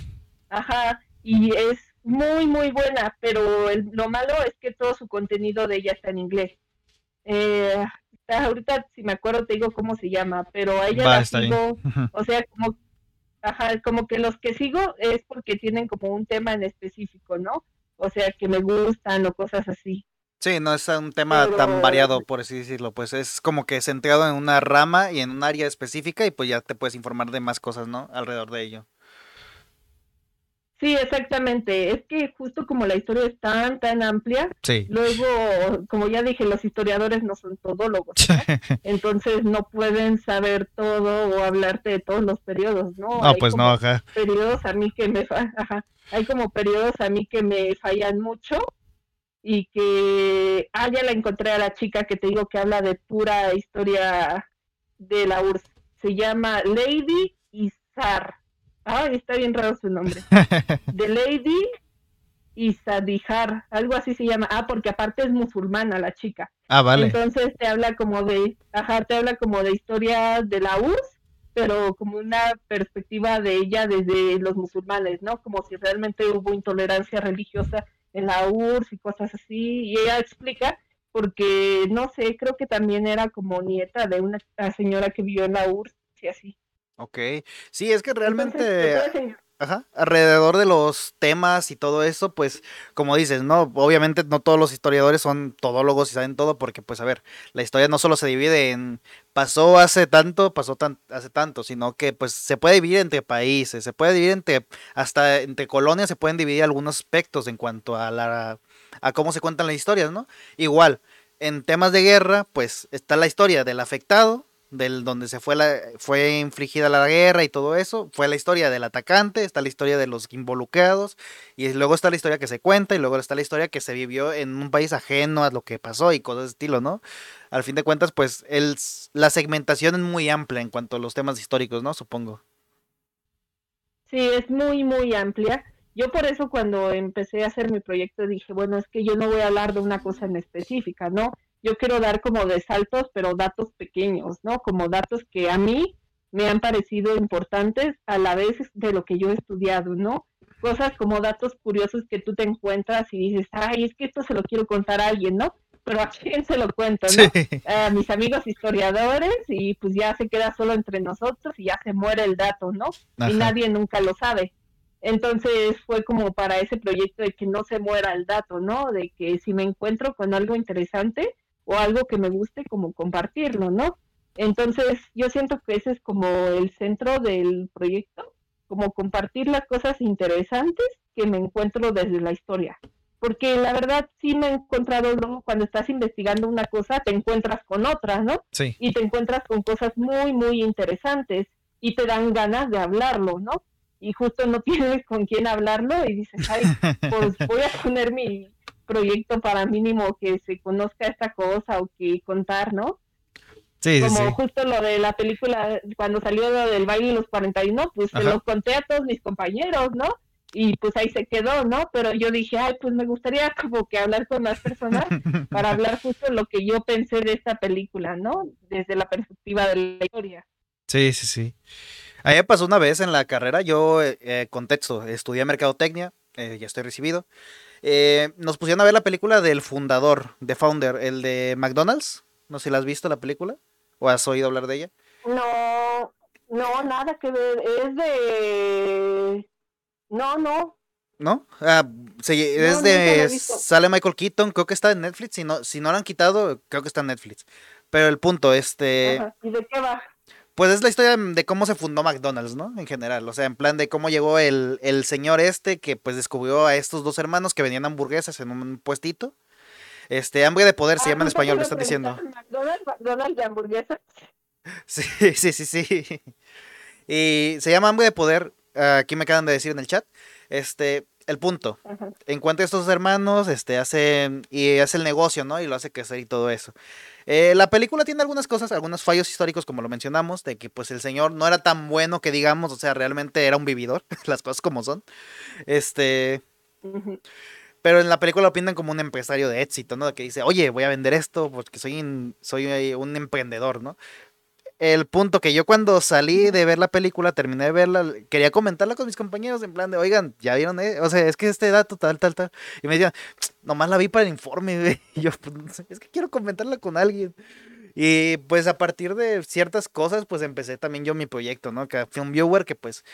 Ajá, y es muy, muy buena, pero lo malo es que todo su contenido de ella está en inglés. Eh, ahorita, si me acuerdo, te digo cómo se llama, pero a ella la sigo, o sea, como, ajá, como que los que sigo es porque tienen como un tema en específico, ¿no? O sea, que me gustan o cosas así. Sí, no es un tema tan variado, por así decirlo, pues es como que centrado en una rama y en un área específica y pues ya te puedes informar de más cosas, ¿no? Alrededor de ello. Sí, exactamente. Es que justo como la historia es tan, tan amplia, luego, como ya dije, los historiadores no son todólogos, <laughs> entonces no pueden saber todo o hablarte de todos los periodos, ¿no? No, pues no, ajá. Periodos a mí que me, ajá, hay como periodos a mí que me fallan mucho y que, ah, ya la encontré a la chica que te digo que habla de pura historia de la URSS. Se llama Lady Izar. Ah, está bien raro su nombre. <laughs> De Lady Isadihar, algo así se llama. Ah, porque aparte es musulmana la chica. Ah, vale. Entonces te habla como de, ajá, te habla como de historia de la URSS, pero como una perspectiva de ella desde los musulmanes, ¿no? Como si realmente hubo intolerancia religiosa en la URSS y cosas así. Y ella explica, porque no sé, creo que también era como nieta de una señora que vivió en la URSS y así. Ok, sí, es que realmente... Ajá, alrededor de los temas y todo eso, pues, como dices, ¿no? Obviamente no todos los historiadores son todólogos y saben todo, porque, pues, a ver, la historia no solo se divide en pasó hace tanto, pasó tan, hace tanto, sino que, pues, se puede dividir entre países, se puede dividir entre, hasta entre colonias se pueden dividir algunos aspectos en cuanto a la, a cómo se cuentan las historias, ¿no? Igual, en temas de guerra, pues, está la historia del afectado, del donde se fue la fue infligida la guerra y todo eso, fue la historia del atacante, está la historia de los involucrados y luego está la historia que se cuenta y luego está la historia que se vivió en un país ajeno a lo que pasó y cosas de estilo, ¿no? Al fin de cuentas, pues el, la segmentación es muy amplia en cuanto a los temas históricos, ¿no? Supongo. Sí, es muy muy amplia. Yo por eso cuando empecé a hacer mi proyecto dije, bueno, es que yo no voy a hablar de una cosa en específica, ¿no? Yo quiero dar como de saltos, pero datos pequeños, ¿no? Como datos que a mí me han parecido importantes a la vez de lo que yo he estudiado, ¿no? Cosas como datos curiosos que tú te encuentras y dices, ay, es que esto se lo quiero contar a alguien, ¿no? Pero a quién se lo cuento, ¿no? A mis amigos historiadores y pues ya se queda solo entre nosotros y ya se muere el dato, ¿no? Y nadie nunca lo sabe. Entonces fue como para ese proyecto de que no se muera el dato, ¿no? De que si me encuentro con algo interesante, o algo que me guste como compartirlo, ¿no? Entonces yo siento que ese es como el centro del proyecto, como compartir las cosas interesantes que me encuentro desde la historia. Porque la verdad sí me he encontrado, ¿no? cuando estás investigando una cosa, te encuentras con otra, ¿no? Sí. Y te encuentras con cosas muy, muy interesantes y te dan ganas de hablarlo, ¿no? Y justo no <laughs> tienes con quién hablarlo y dices, ay, pues voy a poner mi, proyecto para mínimo que se conozca esta cosa o que contar, ¿no? Sí, Como justo lo de la película, cuando salió lo del baile de los 41, pues se lo conté a todos mis compañeros, ¿no? Y pues ahí se quedó, ¿no? Pero yo dije, ay, pues me gustaría <laughs> como que hablar con más personas <laughs> para hablar justo lo que yo pensé de esta película, ¿no? Desde la perspectiva de la historia. Sí, sí, sí. A mí me pasó una vez en la carrera, yo, eh, contexto, estudié mercadotecnia, eh, ya estoy recibido. Eh, nos pusieron a ver la película del fundador, de Founder, el de McDonald's. No sé si la has visto la película o has oído hablar de ella. No, no, nada que ver. Es de. No, no. ¿No? Ah, es de. Sale Michael Keaton, creo que está en Netflix. Si no, si no lo han quitado, creo que está en Netflix. Pero el punto, este. ¿Y de qué va? Pues es la historia de cómo se fundó McDonald's, ¿no? En general, o sea, en plan de cómo llegó el, señor este que pues descubrió a estos dos hermanos que vendían hamburguesas en un puestito. Este, hambre de poder se ah, llama en español, lo están diciendo. McDonald's, McDonald's de hamburguesas. <laughs> Sí, sí, sí, sí. Y se llama hambre de poder, aquí me acaban de decir en el chat. Este, el punto. Encuentra a estos hermanos, este, hace, y hace el negocio, ¿no? Y lo hace crecer y todo eso. Eh, la película tiene algunas cosas, algunos fallos históricos, como lo mencionamos, de que pues el señor no era tan bueno que digamos, o sea, realmente era un vividor, <laughs> las cosas como son. Este. Pero en la película lo pintan como un empresario de éxito, ¿no? Que dice, oye, voy a vender esto porque soy, soy un emprendedor, ¿no? El punto que yo cuando salí de ver la película, terminé de verla, quería comentarla con mis compañeros en plan de, oigan, ya vieron, eh? o sea, es que este dato tal, tal, tal. Y me decían, nomás la vi para el informe, <laughs> Y yo, pues, es que quiero comentarla con alguien. Y pues a partir de ciertas cosas, pues empecé también yo mi proyecto, ¿no? Que Film Viewer, que pues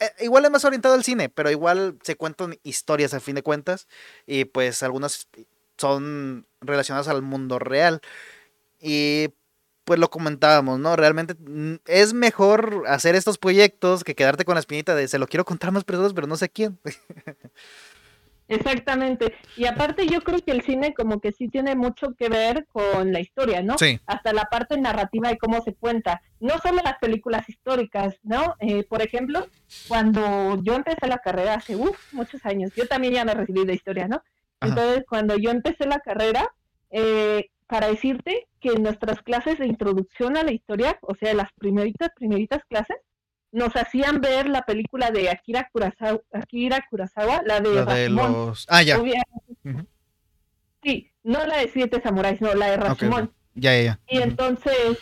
eh, igual es más orientado al cine, pero igual se cuentan historias a fin de cuentas. Y pues algunas son relacionadas al mundo real. Y pues lo comentábamos, ¿no? Realmente mm, es mejor hacer estos proyectos que quedarte con la espinita de se lo quiero contar a más personas, pero no sé quién. <laughs> Exactamente. Y aparte yo creo que el cine como que sí tiene mucho que ver con la historia, ¿no? Sí. Hasta la parte narrativa de cómo se cuenta. No solo las películas históricas, ¿no? Eh, por ejemplo, cuando yo empecé la carrera hace muchos años, yo también ya me recibí de historia, ¿no? Entonces, cuando yo empecé la carrera, eh, para decirte que en nuestras clases de introducción a la historia, o sea, las primeritas, primeritas clases, nos hacían ver la película de Akira Kurosawa, Akira Kurosawa la de, la de los... Ah, ya. Sí, no la de Siete Samuráis, no, la de Rashomon. Ya, ya. Y entonces,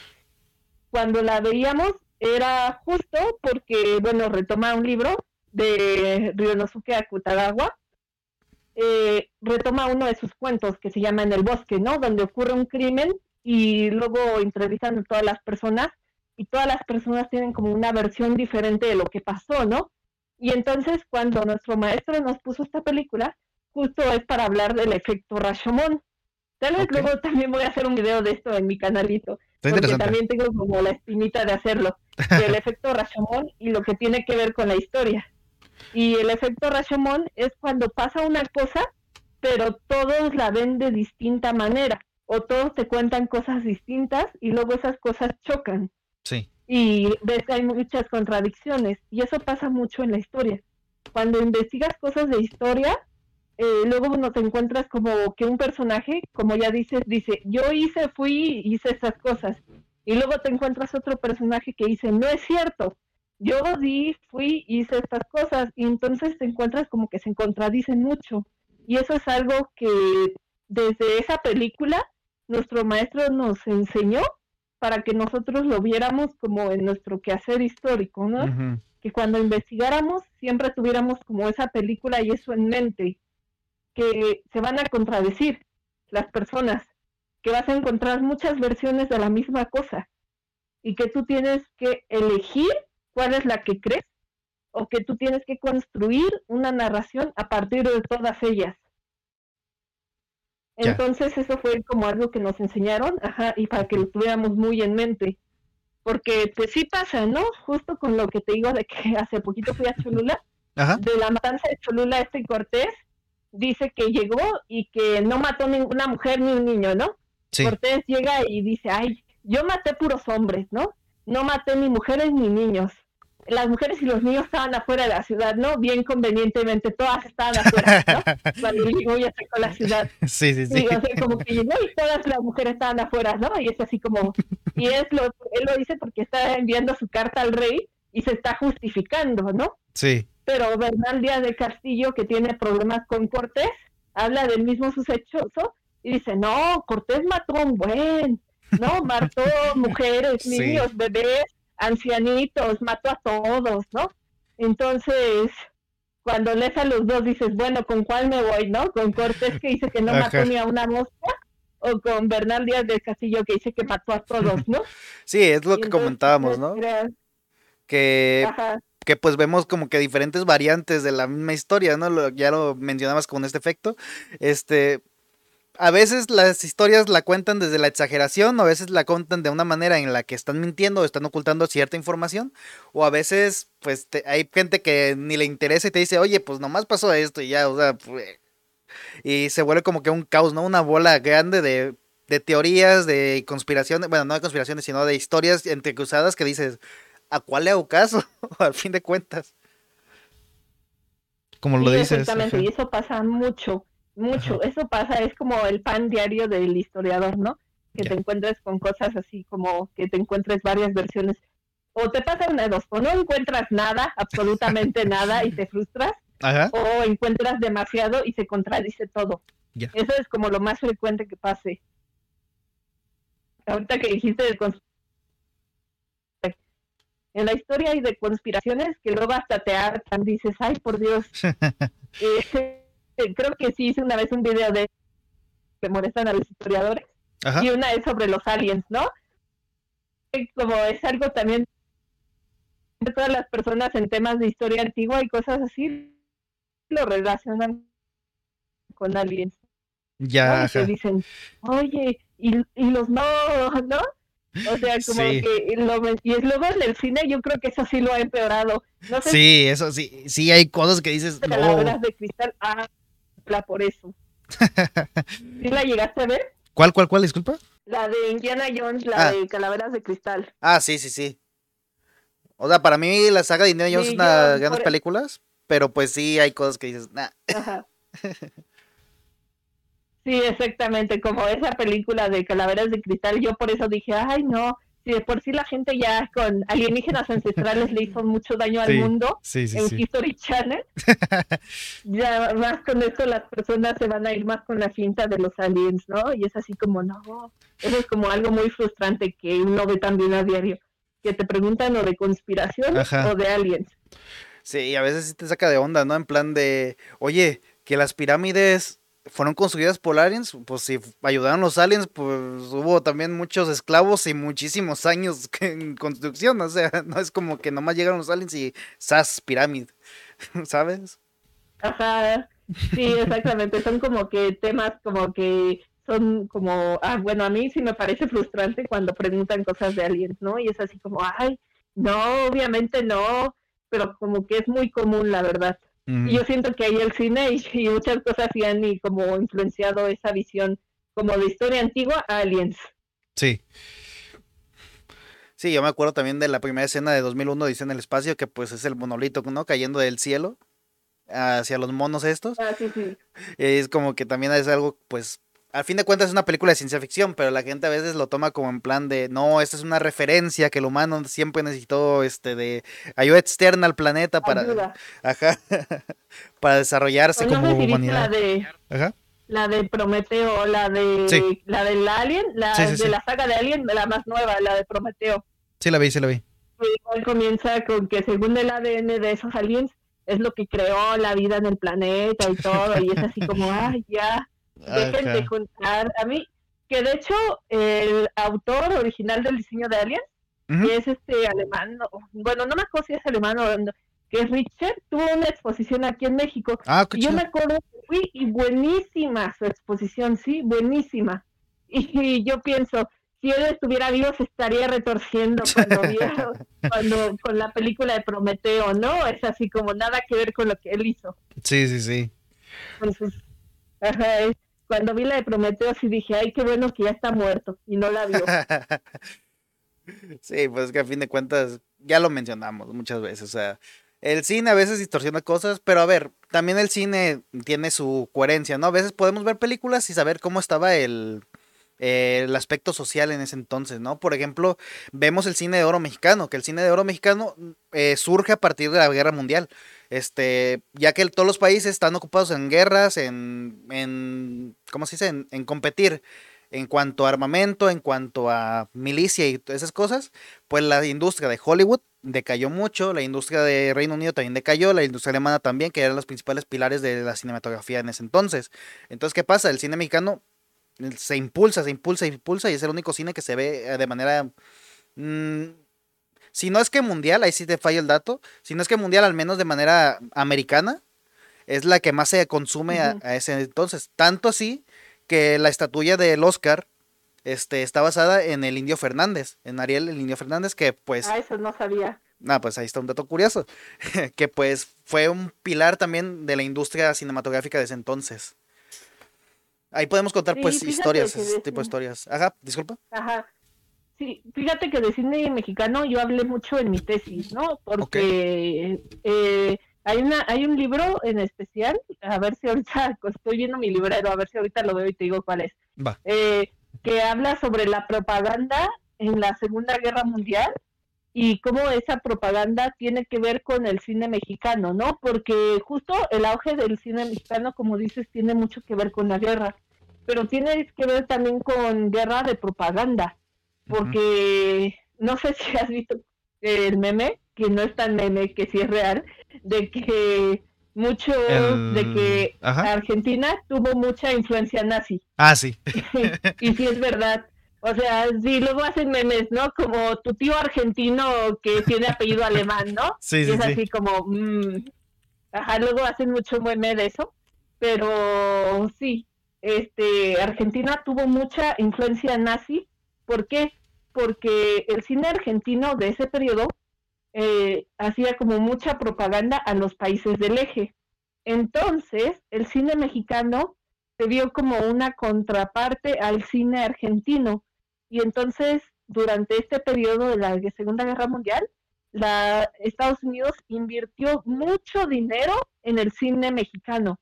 cuando la veíamos, era justo porque, bueno, retoma un libro de Ryonosuke Akutagawa, eh, retoma uno de sus cuentos que se llama En el bosque, ¿no? Donde ocurre un crimen y luego entrevistan a todas las personas y todas las personas tienen como una versión diferente de lo que pasó, ¿no? Y entonces cuando nuestro maestro nos puso esta película, justo es para hablar del efecto Rashomon. Tal vez luego también voy a hacer un video de esto en mi canalito, porque también tengo como la espinita de hacerlo, del <laughs> efecto Rashomon y lo que tiene que ver con la historia. Y el efecto Rashomon es cuando pasa una cosa, pero todos la ven de distinta manera, o todos te cuentan cosas distintas y luego esas cosas chocan. Sí. Y ves que hay muchas contradicciones, y eso pasa mucho en la historia. Cuando investigas cosas de historia, eh, luego no te encuentras como que un personaje, como ya dices, dice, yo hice, fui, hice esas cosas. Y luego te encuentras otro personaje que dice, no es cierto, yo di, fui, hice estas cosas. Y entonces te encuentras como que se contradicen mucho. Y eso es algo que desde esa película nuestro maestro nos enseñó para que nosotros lo viéramos como en nuestro quehacer histórico, ¿no? Que cuando investigáramos siempre tuviéramos como esa película y eso en mente que se van a contradecir las personas, que vas a encontrar muchas versiones de la misma cosa y que tú tienes que elegir cuál es la que crees o que tú tienes que construir una narración a partir de todas ellas. Entonces eso fue como algo que nos enseñaron, ajá, y para que lo tuviéramos muy en mente. Porque pues sí pasa, ¿no? Justo con lo que te digo de que <laughs> hace poquito fui a Cholula, de la matanza de Cholula este Cortés, dice que llegó y que no mató ninguna mujer ni un niño, ¿no? Cortés llega y dice, ay, yo maté puros hombres, ¿no? No maté ni mujeres ni niños. Las mujeres y los niños estaban afuera de la ciudad, ¿no? Bien convenientemente, todas estaban afuera, ¿no? <laughs> Cuando y sacó la ciudad. Sí, sí, sí. o sea, como que llegó y todas las mujeres estaban afuera, ¿no? Y es así como, y es lo, él lo dice porque está enviando su carta al rey y se está justificando, ¿no? Sí pero Bernal Díaz de Castillo, que tiene problemas con Cortés, habla del mismo sucechoso y dice, no, Cortés mató a un buen, no, mató mujeres, niños, bebés, ancianitos, mató a todos, ¿no? Entonces, cuando lees a los dos dices, bueno, ¿con cuál me voy, no? ¿Con Cortés que dice que no mató ni a una mosca? ¿O con Bernal Díaz de Castillo que dice que mató a todos, no? <laughs> Sí, es lo que comentábamos, ¿no? Que que pues vemos como que diferentes variantes de la misma historia, ¿no? ya lo mencionabas con este efecto. Este, a veces las historias la cuentan desde la exageración, o a veces la cuentan de una manera en la que están mintiendo o están ocultando cierta información, o a veces pues hay gente que ni le interesa y te dice, oye, pues nomás pasó esto y ya, o sea, pues, y se vuelve como que un caos, ¿no? Una bola grande de, de teorías, de conspiraciones, bueno, no de conspiraciones, sino de historias entrecruzadas que dices, ¿a cuál le hago caso? <laughs> Al fin de cuentas. Como lo dices. Exactamente, y eso pasa mucho, mucho. Eso pasa, es como el pan diario del historiador, ¿no? Que te encuentres con cosas así como que te encuentres varias versiones. O te pasa una de dos, o no encuentras nada, absolutamente <laughs> nada, y te frustras, o encuentras demasiado y se contradice todo. Eso es como lo más frecuente que pase. Ahorita que dijiste del en la historia hay de conspiraciones que luego hasta te hartan, dices, ay, por Dios. <laughs> Eh, creo que sí hice una vez un video de que molestan a los historiadores y una es sobre los aliens, ¿no? Como es algo también de todas las personas en temas de historia antigua y cosas así, lo relacionan con aliens. Ya. ¿no? dicen, oye, y, y los no, ¿no? O sea, como que lo, y es luego en el cine yo creo que eso sí lo ha empeorado. No sé sí, eso sí, sí hay cosas que dices. Calaveras de cristal, ah, por eso. <laughs> ¿Sí la llegaste a ver? ¿Cuál, cuál, cuál, disculpa? La de Indiana Jones, la ah. de Calaveras de Cristal. Ah, sí, sí, sí. O sea, para mí la saga de Indiana Jones es una de las grandes películas, pero pues sí hay cosas que dices, nah. Ajá. pero pues sí hay cosas que dices, nah. Sí, exactamente, como esa película de Calaveras de Cristal, yo por eso dije, ay no, si de por sí la gente ya con alienígenas ancestrales le hizo mucho daño al mundo en History Channel, <laughs> ya más con esto las personas se van a ir más con la cinta de los aliens, ¿no? Y es así como, no, eso es como algo muy frustrante que uno ve también a diario, que te preguntan o de conspiración o de aliens. Sí, a veces sí te saca de onda, ¿no? En plan de, oye, que las pirámides fueron construidas por aliens, pues si ayudaron los aliens, pues hubo también muchos esclavos y muchísimos años <laughs> en construcción, o sea, no es como que nomás llegaron los aliens y sas pirámide, <laughs> ¿sabes? Ajá, sí, exactamente, son como que temas como que son como, ah, bueno, a mí sí me parece frustrante cuando preguntan cosas de aliens, ¿no? Y es así como, ay, no, obviamente no, pero como que es muy común, la verdad. Y yo siento que ahí el cine y, muchas cosas sí han y como influenciado esa visión como de historia antigua a Aliens. Sí. Sí, yo me acuerdo también de la primera escena de 2001, dice en el espacio, que pues es el monolito, ¿no? Cayendo del cielo hacia los monos estos. Ah, sí, sí. Es como que también es algo, pues, al fin de cuentas es una película de ciencia ficción, pero la gente a veces lo toma como en plan de, no, esta es una referencia que el humano siempre necesitó este de ayuda externa al planeta para ajá, <laughs> para desarrollarse como humanidad. La de, ajá. la de Prometeo, la de la del Alien, la de la saga de Alien, la más nueva, la de Prometeo. Sí la vi, sí la vi. Igual comienza con que según el ADN de esos aliens es lo que creó la vida en el planeta y todo, y es así como, ay, ya Dejen de contar. A mí, que de hecho, el autor original del diseño de Aliens, que es este alemán, bueno, no me acuerdo si es alemán o que es Richard, tuvo una exposición aquí en México. Ah, y yo me acuerdo que fui y buenísima su exposición, sí, buenísima. <laughs> Y, yo pienso, si él estuviera vivo se estaría retorciendo cuando <laughs> vio, cuando con la película de Prometeo, ¿no? Es así como nada que ver con lo que él hizo. Sí, sí, sí. Es, cuando vi la de Prometeo sí dije, ay, qué bueno que ya está muerto y no la vio. <laughs> sí, pues que a fin de cuentas ya lo mencionamos muchas veces, o sea, el cine a veces distorsiona cosas, pero a ver, también el cine tiene su coherencia, ¿no? A veces podemos ver películas y saber cómo estaba el, el aspecto social en ese entonces, ¿no? Por ejemplo, vemos el cine de oro mexicano, que el cine de oro mexicano eh, surge a partir de la Guerra Mundial este, ya que todos los países están ocupados en guerras, en, en ¿cómo se dice? En, competir en cuanto a armamento, en cuanto a milicia y todas esas cosas, pues la industria de Hollywood decayó mucho, la industria de Reino Unido también decayó, la industria alemana también, que eran los principales pilares de la cinematografía en ese entonces. Entonces, ¿qué pasa? El cine mexicano se impulsa, se impulsa, se impulsa y es el único cine que se ve eh, de manera mm, si no es que mundial, ahí sí te falla el dato, si no es que mundial, al menos de manera americana, es la que más se consume a, ese entonces. Tanto así que la estatuilla del Oscar este, está basada en el Indio Fernández, en Ariel el Indio Fernández, que pues... Ah, eso no sabía. Ah, pues ahí está un dato curioso, <laughs> que pues fue un pilar también de la industria cinematográfica de ese entonces. Ahí podemos contar pues historias, ese tipo de historias. Ajá, disculpa. Ajá. Sí, fíjate que de cine mexicano yo hablé mucho en mi tesis, ¿no? Porque eh, hay una hay un libro en especial, a ver si ahorita <laughs> estoy viendo mi librero, a ver si ahorita lo veo y te digo cuál es. Eh, que habla sobre la propaganda en la Segunda Guerra Mundial y cómo esa propaganda tiene que ver con el cine mexicano, ¿no? Porque justo el auge del cine mexicano, como dices, tiene mucho que ver con la guerra, pero tiene que ver también con guerra de propaganda porque no sé <laughs> si has visto el meme, que no es tan meme, que sí es real, de que mucho, de que Argentina tuvo mucha influencia nazi. Ah, sí. <laughs> y sí es verdad. O sea, sí, luego hacen memes, ¿no? Como tu tío argentino que tiene apellido alemán, ¿no? Sí, <laughs> sí, y es así como, mm, ajá, luego hacen mucho meme de eso. Pero sí, este, Argentina tuvo mucha influencia nazi ¿Por qué? Porque el cine argentino de ese periodo eh, hacía como mucha propaganda a los países del eje. Entonces, el cine mexicano se vio como una contraparte al cine argentino. Y entonces, durante este periodo de la Segunda Guerra Mundial, la, Estados Unidos invirtió mucho dinero en el cine mexicano.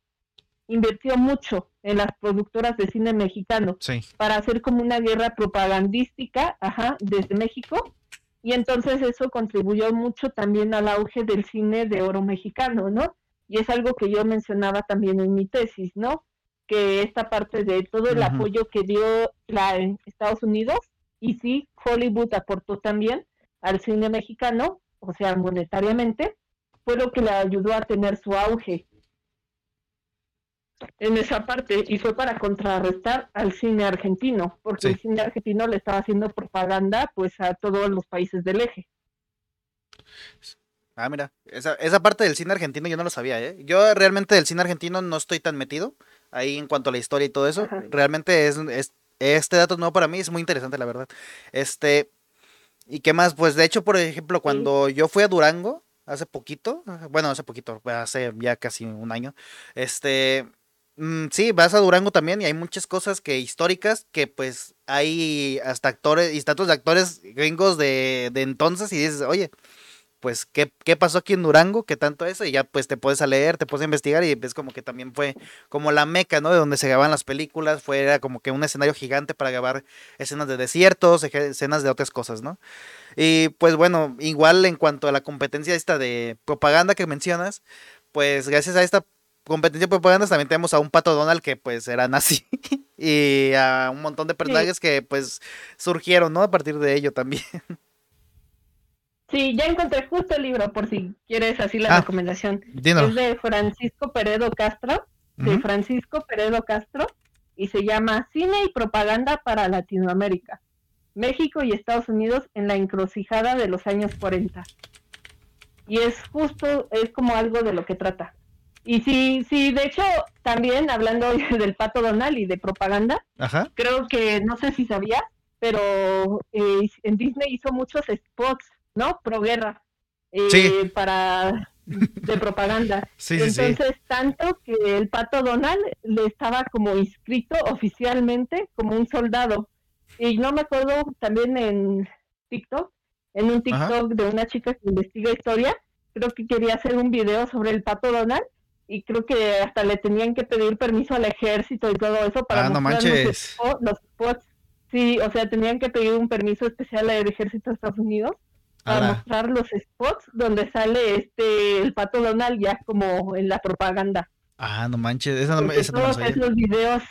Invirtió mucho en las productoras de cine mexicano para hacer como una guerra propagandística, ajá, desde México. Y entonces eso contribuyó mucho también al auge del cine de oro mexicano, ¿no? Y es algo que yo mencionaba también en mi tesis, ¿no? Que esta parte de todo el apoyo que dio la, Estados Unidos, y sí, Hollywood aportó también al cine mexicano, o sea, monetariamente, fue lo que le ayudó a tener su auge en esa parte y fue para contrarrestar al cine argentino, porque el cine argentino le estaba haciendo propaganda pues a todos los países del eje. Ah, mira, esa, esa parte del cine argentino yo no lo sabía, ¿eh? Yo realmente del cine argentino no estoy tan metido ahí en cuanto a la historia y todo eso. Realmente es, es, este dato nuevo para mí, es muy interesante, la verdad. Este, ¿y qué más? Pues de hecho, por ejemplo, cuando yo fui a Durango, hace poquito, bueno, hace poquito, hace ya casi un año, este, mm, sí, vas a Durango también y hay muchas cosas que históricas que pues hay hasta actores y de actores gringos de, de entonces y dices, oye, pues ¿qué, qué pasó aquí en Durango, qué tanto eso, y ya pues te puedes a leer, te puedes a investigar y ves como que también fue como la meca, ¿no? De donde se grababan las películas, fue era como que un escenario gigante para grabar escenas de desiertos, escenas de otras cosas, ¿no? Y pues bueno, igual en cuanto a la competencia esta de propaganda que mencionas, pues gracias a esta competencia de propaganda también tenemos a un Pato Donald que pues era nazi <laughs> y a un montón de personajes que pues surgieron, ¿no? A partir de ello también. Sí, ya encontré justo el libro, por si quieres así la ah, recomendación. Es de Francisco Peredo Castro, de Francisco Peredo Castro, y se llama Cine y Propaganda para Latinoamérica, México y Estados Unidos en la encrucijada de los años 40. Y es justo, es como algo de lo que trata. Y sí, sí, de hecho, también hablando <laughs> del Pato Donald y de propaganda, creo que, no sé si sabías, pero eh, en Disney hizo muchos spots ¿no? Pro guerra. Eh, para de propaganda. <laughs> Entonces, tanto que el pato Donald le estaba como inscrito oficialmente como un soldado. Y no me acuerdo también en TikTok, en un TikTok de una chica que investiga historia, creo que quería hacer un video sobre el pato Donald y creo que hasta le tenían que pedir permiso al ejército y todo eso para ah, mostrar Los, los spots. Sí, o sea, tenían que pedir un permiso especial al ejército de Estados Unidos para mostrar los spots donde sale este el pato Donald ya como en la propaganda. Ah, no manches, esa no, esa todos esos videos.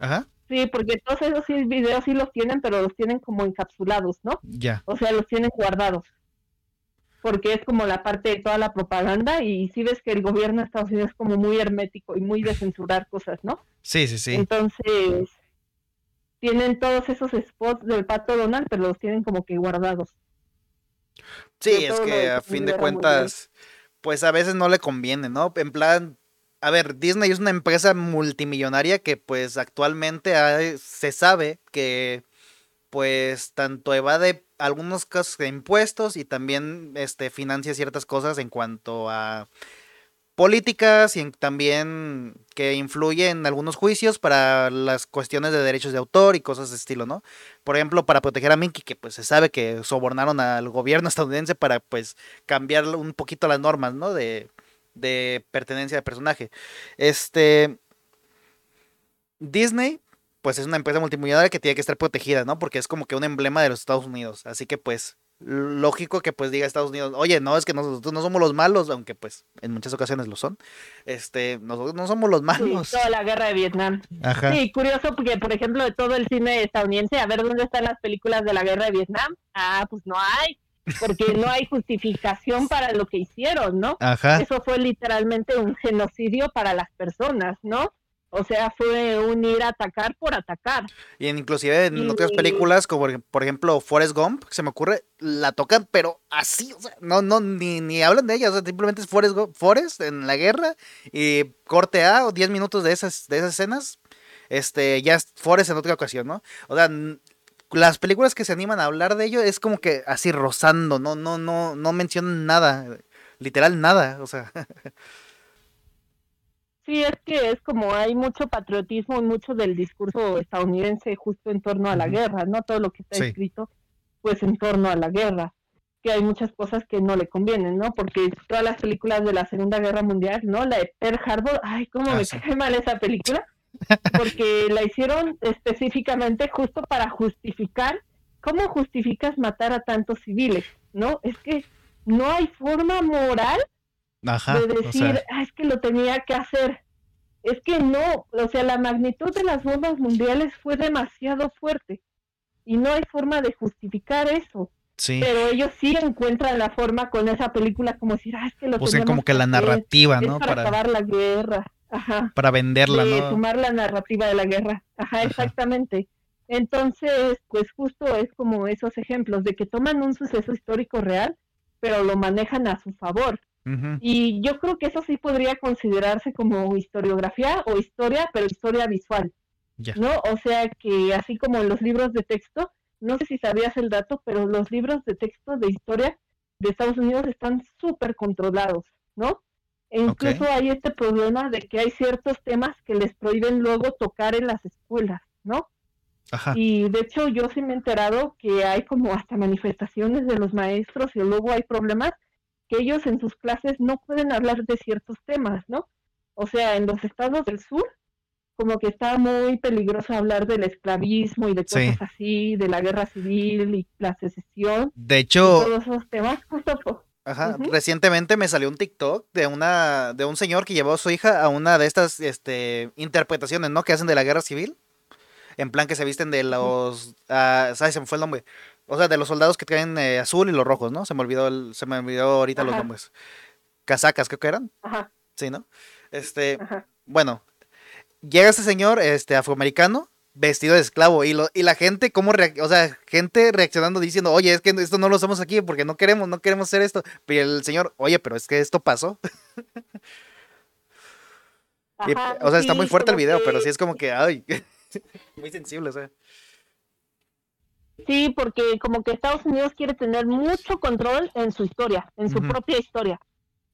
Ajá. Sí, porque todos esos videos sí los tienen, pero los tienen como encapsulados, ¿no? Ya. O sea, los tienen guardados. Porque es como la parte de toda la propaganda y si ves que el gobierno de Estados Unidos es como muy hermético y muy de censurar cosas, ¿no? Sí, sí, sí. Entonces, tienen todos esos spots del pato Donald, pero los tienen como que guardados. Sí, es que a fin de cuentas, pues a veces no le conviene, ¿no? En plan, a ver, Disney es una empresa multimillonaria que pues actualmente se sabe que pues tanto evade algunos casos de impuestos y también este financia ciertas cosas en cuanto a políticas y también que influye en algunos juicios para las cuestiones de derechos de autor y cosas de estilo, ¿no? Por ejemplo, para proteger a Mickey, que pues se sabe que sobornaron al gobierno estadounidense para pues cambiar un poquito las normas, ¿no? De, de pertenencia de personaje. Este... Disney, pues es una empresa multimillonaria que tiene que estar protegida, ¿no? Porque es como que un emblema de los Estados Unidos. Así que pues lógico que pues diga Estados Unidos, oye, no, es que nosotros no somos los malos, aunque pues en muchas ocasiones lo son. Este, nosotros no somos los malos. toda la guerra de Vietnam. Ajá. Sí, curioso porque, por ejemplo, de todo el cine estadounidense, a ver dónde están las películas de la guerra de Vietnam. Ah, pues no hay, porque no hay justificación para lo que hicieron, ¿no? Ajá. Eso fue literalmente un genocidio para las personas, ¿no? O sea, fue un ir a atacar por atacar. Y inclusive en otras películas, como por ejemplo Forrest Gump, se me ocurre, la tocan, pero así, o sea, no, no, ni, ni hablan de ella, o sea, simplemente es Forrest, Forrest en la guerra y corte A o 10 minutos de esas, de esas escenas, este, ya es Forrest en otra ocasión, ¿no? O sea, las películas que se animan a hablar de ello es como que así rozando, no, no, no, no mencionan nada, literal nada, o sea. <laughs> Sí, es que es como hay mucho patriotismo y mucho del discurso estadounidense justo en torno a la guerra, ¿no? Todo lo que está escrito, pues en torno a la guerra. que hay muchas cosas que no le convienen, ¿no? Porque todas las películas de la Segunda Guerra Mundial, ¿no? La de Pearl Harbor, ay, cómo ah, me cae mal esa película, <laughs> porque la hicieron específicamente justo para justificar, ¿cómo justificas matar a tantos civiles? ¿No? Es que no hay forma moral de decir, ah, es que lo tenía que hacer. Es que no, o sea, la magnitud de las bombas mundiales fue demasiado fuerte y no hay forma de justificar eso. Pero ellos sí encuentran la forma con esa película como decir, ah, es que lo Usen como que la narrativa, ¿no? para, acabar la guerra. Ajá. Para venderla, de Sumar la narrativa de la guerra. Ajá, exactamente. Entonces, pues justo es como esos ejemplos de que toman un suceso histórico real, pero lo manejan a su favor. Y yo creo que eso sí podría considerarse como historiografía o historia, pero historia visual. ¿No? O sea que así como en los libros de texto, no sé si sabías el dato, pero los libros de texto de historia de Estados Unidos están súper controlados, ¿no? E incluso hay este problema de que hay ciertos temas que les prohíben luego tocar en las escuelas, ¿no? Ajá. Y de hecho yo sí me he enterado que hay como hasta manifestaciones de los maestros y luego hay problemas que ellos en sus clases no pueden hablar de ciertos temas, ¿no? O sea, en los estados del sur como que está muy peligroso hablar del esclavismo y de cosas así, de la guerra civil y la secesión. De hecho, todos esos temas, <laughs> Ajá, recientemente me salió un TikTok de una de un señor que llevó a su hija a una de estas este interpretaciones, ¿no? que hacen de la guerra civil. En plan que se visten de los uh, ¿sabes? Se me fue el nombre. O sea, de los soldados que tienen eh, azul y los rojos, ¿no? Se me olvidó el, se me olvidó ahorita los nombres. Casacas, creo que eran. Ajá. Sí, ¿no? Este, bueno, llega ese señor este, afroamericano vestido de esclavo y, lo, y la gente, como o sea, gente reaccionando diciendo, oye, es que esto no lo hacemos aquí porque no queremos, no queremos hacer esto. Pero el señor, oye, pero es que esto pasó. <laughs> o sea, está muy fuerte el video, pero sí es como que, ay, <laughs> muy sensible, o sea. Sí, porque como que Estados Unidos quiere tener mucho control en su historia, en su propia historia,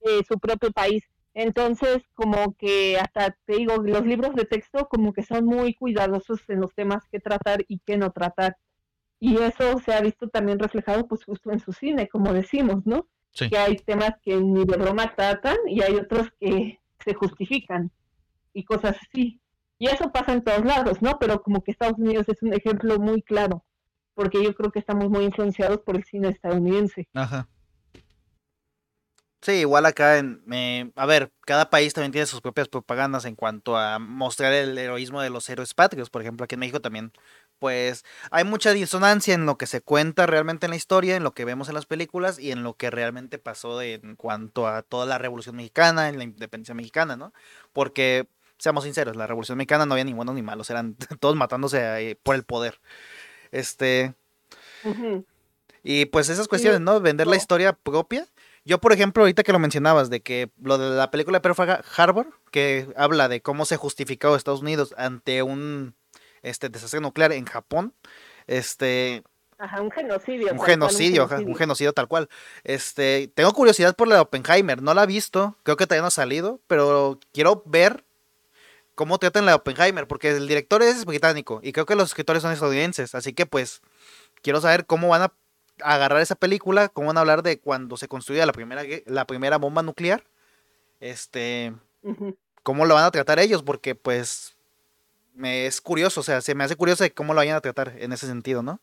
de su propio país. Entonces, como que hasta te digo, los libros de texto como que son muy cuidadosos en los temas que tratar y que no tratar. Y eso se ha visto también reflejado pues justo en su cine, como decimos, ¿no? Que hay temas que ni de broma tratan y hay otros que se justifican y cosas así. Y eso pasa en todos lados, ¿no? Pero como que Estados Unidos es un ejemplo muy claro, porque yo creo que estamos muy influenciados por el cine estadounidense. Ajá. Sí, igual acá en... a ver, cada país también tiene sus propias propagandas en cuanto a mostrar el heroísmo de los héroes patrios. Por ejemplo, aquí en México también, pues hay mucha disonancia en lo que se cuenta realmente en la historia, en lo que vemos en las películas y en lo que realmente pasó en cuanto a toda la Revolución Mexicana, en la independencia mexicana, ¿no? Porque, seamos sinceros, la Revolución Mexicana no había ni buenos ni malos, eran <laughs> todos matándose por el poder. Este... Y pues esas cuestiones, ¿no? Vender la historia propia yo, por ejemplo, ahorita que lo mencionabas, de que lo de la película de Pearl Harbor, que habla de cómo se justificó Estados Unidos ante un este, desastre nuclear en Japón, este... Ajá, un genocidio. Un genocidio, un genocidio, un genocidio tal cual. Este, tengo curiosidad por la de Oppenheimer, no la he visto, creo que todavía no ha salido, pero quiero ver cómo tratan la Oppenheimer, porque el director es británico y creo que los escritores son estadounidenses, así que pues quiero saber cómo van a agarrar esa película, cómo van a hablar de cuando se construía la primera, la primera bomba nuclear, este, cómo lo van a tratar ellos, porque pues me es curioso, o sea, se me hace curioso de cómo lo vayan a tratar en ese sentido, ¿no?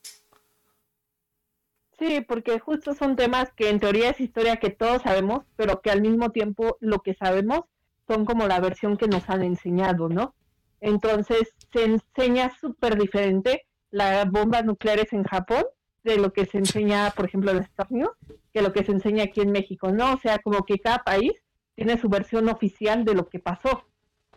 Sí, porque justo son temas que en teoría es historia que todos sabemos, pero que al mismo tiempo lo que sabemos son como la versión que nos han enseñado, ¿no? Entonces se enseña súper diferente las bombas nucleares en Japón de lo que se enseña, por ejemplo, en Estados Unidos, que lo que se enseña aquí en México, ¿no? O sea, como que cada país tiene su versión oficial de lo que pasó.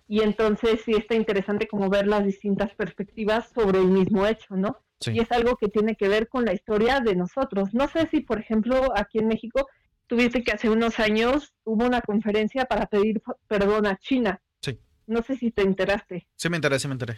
Y entonces sí está interesante como ver las distintas perspectivas sobre el mismo hecho, ¿no? Y es algo que tiene que ver con la historia de nosotros. No sé si, por ejemplo, aquí en México tuviste que hace unos años hubo una conferencia para pedir perdón a China. Sí. No sé si te enteraste. Sí, me enteré, sí me enteré.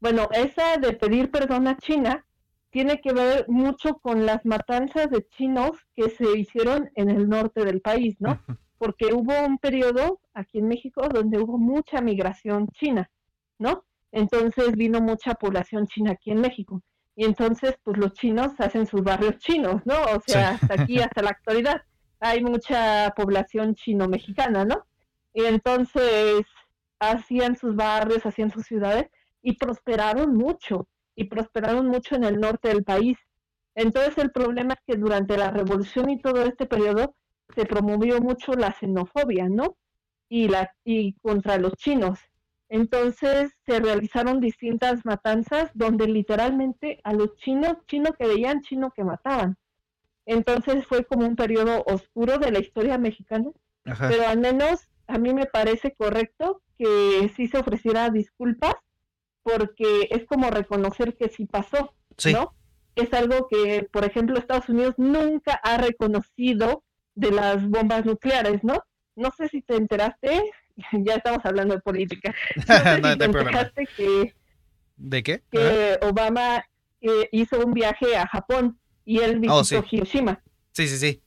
Bueno, esa de pedir perdón a China tiene que ver mucho con las matanzas de chinos que se hicieron en el norte del país, ¿no? Porque hubo un periodo aquí en México donde hubo mucha migración china, ¿no? Entonces vino mucha población china aquí en México. Y entonces pues los chinos hacen sus barrios chinos, ¿no? O sea, hasta aquí, <laughs> hasta la actualidad, hay mucha población chino-mexicana, ¿no? Y entonces hacían sus barrios, hacían sus ciudades y prosperaron mucho, y prosperaron mucho en el norte del país. Entonces el problema es que durante la revolución y todo este periodo se promovió mucho la xenofobia, ¿no? Y, la, y contra los chinos. Entonces se realizaron distintas matanzas donde literalmente a los chinos, chino que veían, chino que mataban. Entonces fue como un periodo oscuro de la historia mexicana, pero al menos a mí me parece correcto que sí se ofreciera disculpas porque es como reconocer que sí pasó, ¿no? Es algo que, por ejemplo, Estados Unidos nunca ha reconocido de las bombas nucleares, ¿no? No sé si te enteraste, <laughs> ya estamos hablando de política. <laughs> No, sé que, ¿De qué? Que Obama eh, hizo un viaje a Japón y él oh, visitó Hiroshima. Sí, sí, sí.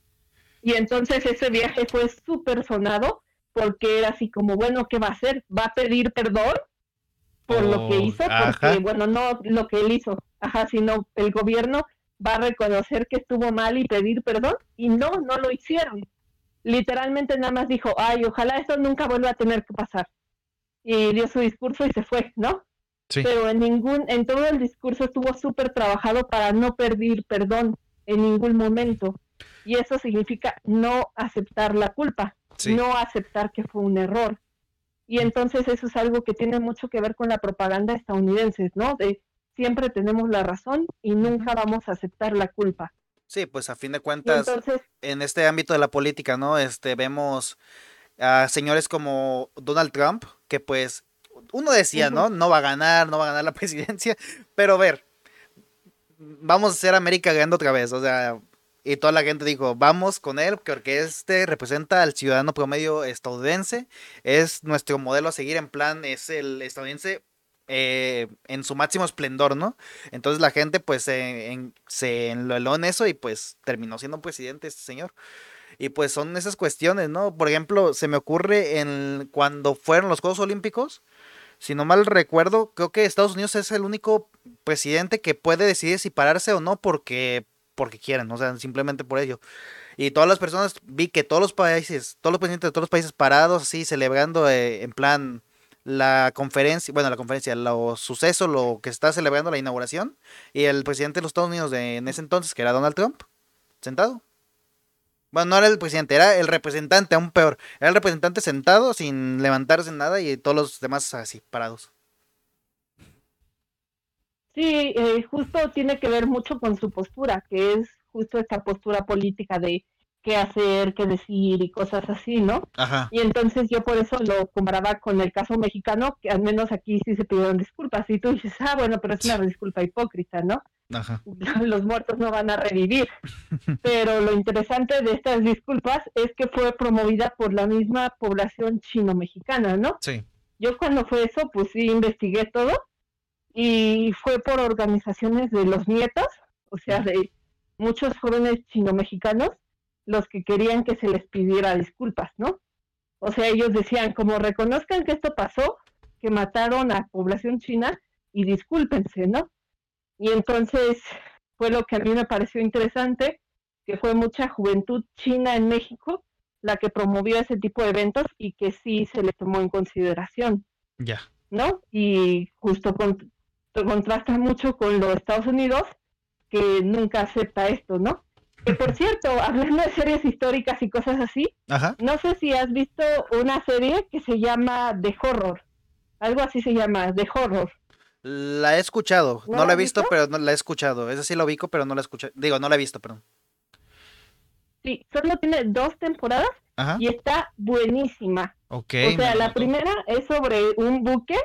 Y entonces ese viaje fue súper sonado porque era así como, bueno, ¿qué va a hacer? ¿Va a pedir perdón por lo que oh, hizo? Porque, bueno, no lo que él hizo, ajá, sino el gobierno va a reconocer que estuvo mal y pedir perdón y no, no lo hicieron literalmente nada más dijo, ay, ojalá esto nunca vuelva a tener que pasar. Y dio su discurso y se fue, ¿no? Sí. Pero en ningún, en todo el discurso estuvo súper trabajado para no pedir perdón en ningún momento. Y eso significa no aceptar la culpa, no aceptar que fue un error. Y entonces eso es algo que tiene mucho que ver con la propaganda estadounidense, ¿no? De siempre tenemos la razón y nunca vamos a aceptar la culpa. Sí, pues a fin de cuentas, en este ámbito de la política, ¿no? Este, vemos a señores como Donald Trump, que pues uno decía, ¿no? No va a ganar, no va a ganar la <laughs> presidencia, pero a ver, vamos a hacer América ganando otra vez, o sea, y toda la gente dijo, vamos con él, porque este representa al ciudadano promedio estadounidense, es nuestro modelo a seguir, en plan, es el estadounidense eh, en su máximo esplendor, ¿no? Entonces la gente pues se enloló en eso y pues terminó siendo presidente este señor. Y pues son esas cuestiones, ¿no? Por ejemplo, se me ocurre en cuando fueron los Juegos Olímpicos, si no mal recuerdo, creo que Estados Unidos es el único presidente que puede decidir si pararse o no porque porque quieren, o sea, simplemente por ello. Y todas las personas vi que todos los países, todos los presidentes de todos los países parados así celebrando eh, en plan la conferencia, bueno, la conferencia, los sucesos, lo que está celebrando la inauguración, y el presidente de los Estados Unidos de, en ese entonces, que era Donald Trump, sentado. Bueno, no era el presidente, era el representante, aún peor. Era el representante sentado, sin levantarse nada, y todos los demás así, parados. Sí, eh, justo tiene que ver mucho con su postura, que es justo esta postura política de qué hacer, qué decir y cosas así, ¿no? Ajá. Y entonces yo por eso lo comparaba con el caso mexicano, que al menos aquí sí se pidieron disculpas. Y tú dices, ah, bueno, pero es una disculpa hipócrita, ¿no? Ajá. <laughs> Los muertos no van a revivir. <laughs> pero lo interesante de estas disculpas es que fue promovida por la misma población chino-mexicana, ¿no? Sí. Yo cuando fue eso, pues sí investigué todo y fue por organizaciones de los nietos, o sea, de muchos jóvenes chino-mexicanos los que querían que se les pidiera disculpas, ¿no? O sea, ellos decían, como reconozcan que esto pasó, que mataron a población china y discúlpense, ¿no? Y entonces fue lo que a mí me pareció interesante, que fue mucha juventud china en México la que promovió ese tipo de eventos y que sí se le tomó en consideración. Ya. ¿No? Y justo contrasta mucho con los Estados Unidos, que nunca acepta esto, ¿no? Que por cierto, hablando de series históricas y cosas así, no sé si has visto una serie que se llama The Horror. Algo así se llama, The Horror. La he escuchado, no, la he visto, pero no la he escuchado. Esa sí la ubico, pero no la he escuchado. Digo, no la he visto, perdón. Sí, solo tiene dos temporadas y está buenísima. Ok. O sea, la primera es sobre un buque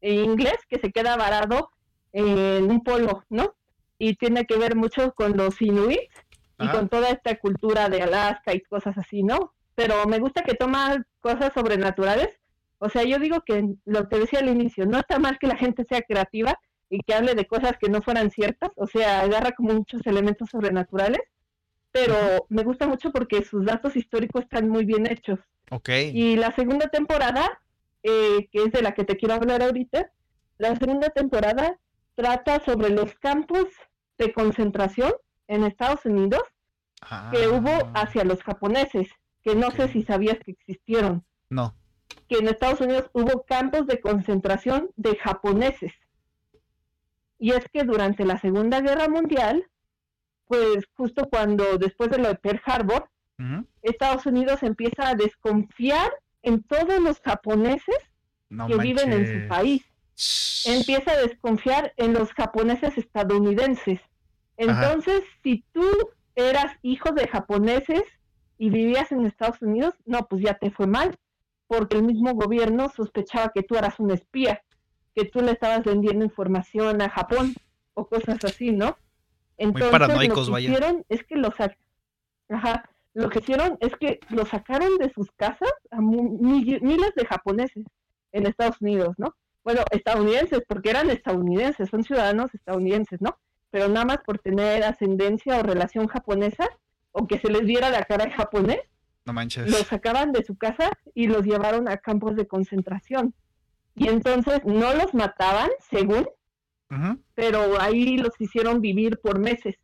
inglés que se queda varado en un polo, ¿no? Y tiene que ver mucho con los inuits y con toda esta cultura de Alaska y cosas así, ¿no? Pero me gusta que toma cosas sobrenaturales. O sea, yo digo que lo que decía al inicio, no está mal que la gente sea creativa y que hable de cosas que no fueran ciertas, o sea, agarra como muchos elementos sobrenaturales, pero me gusta mucho porque sus datos históricos están muy bien hechos. Ok. Y la segunda temporada, eh, que es de la que te quiero hablar ahorita, la segunda temporada trata sobre los campos de concentración en Estados Unidos que hubo ah. hacia los japoneses, que no sé si sabías que existieron. No. Que en Estados Unidos hubo campos de concentración de japoneses. Y es que durante la Segunda Guerra Mundial, pues justo cuando después de lo de Pearl Harbor, Estados Unidos empieza a desconfiar en todos los japoneses que viven en su país. Empieza a desconfiar en los japoneses estadounidenses. Entonces, si tú eras hijo de japoneses y vivías en Estados Unidos, no, pues ya te fue mal, porque el mismo gobierno sospechaba que tú eras un espía, que tú le estabas vendiendo información a Japón o cosas así, ¿no? Entonces, paranoicos, lo que hicieron es que los Ajá, lo que hicieron es que lo sacaron de sus casas a miles de japoneses en Estados Unidos, ¿no? Bueno, estadounidenses, porque eran estadounidenses, son ciudadanos estadounidenses, ¿no? Pero nada más por tener ascendencia o relación japonesa, o que se les diera la cara japonés, no manches. los sacaban de su casa y los llevaron a campos de concentración. Y entonces no los mataban, según, pero ahí los hicieron vivir por meses.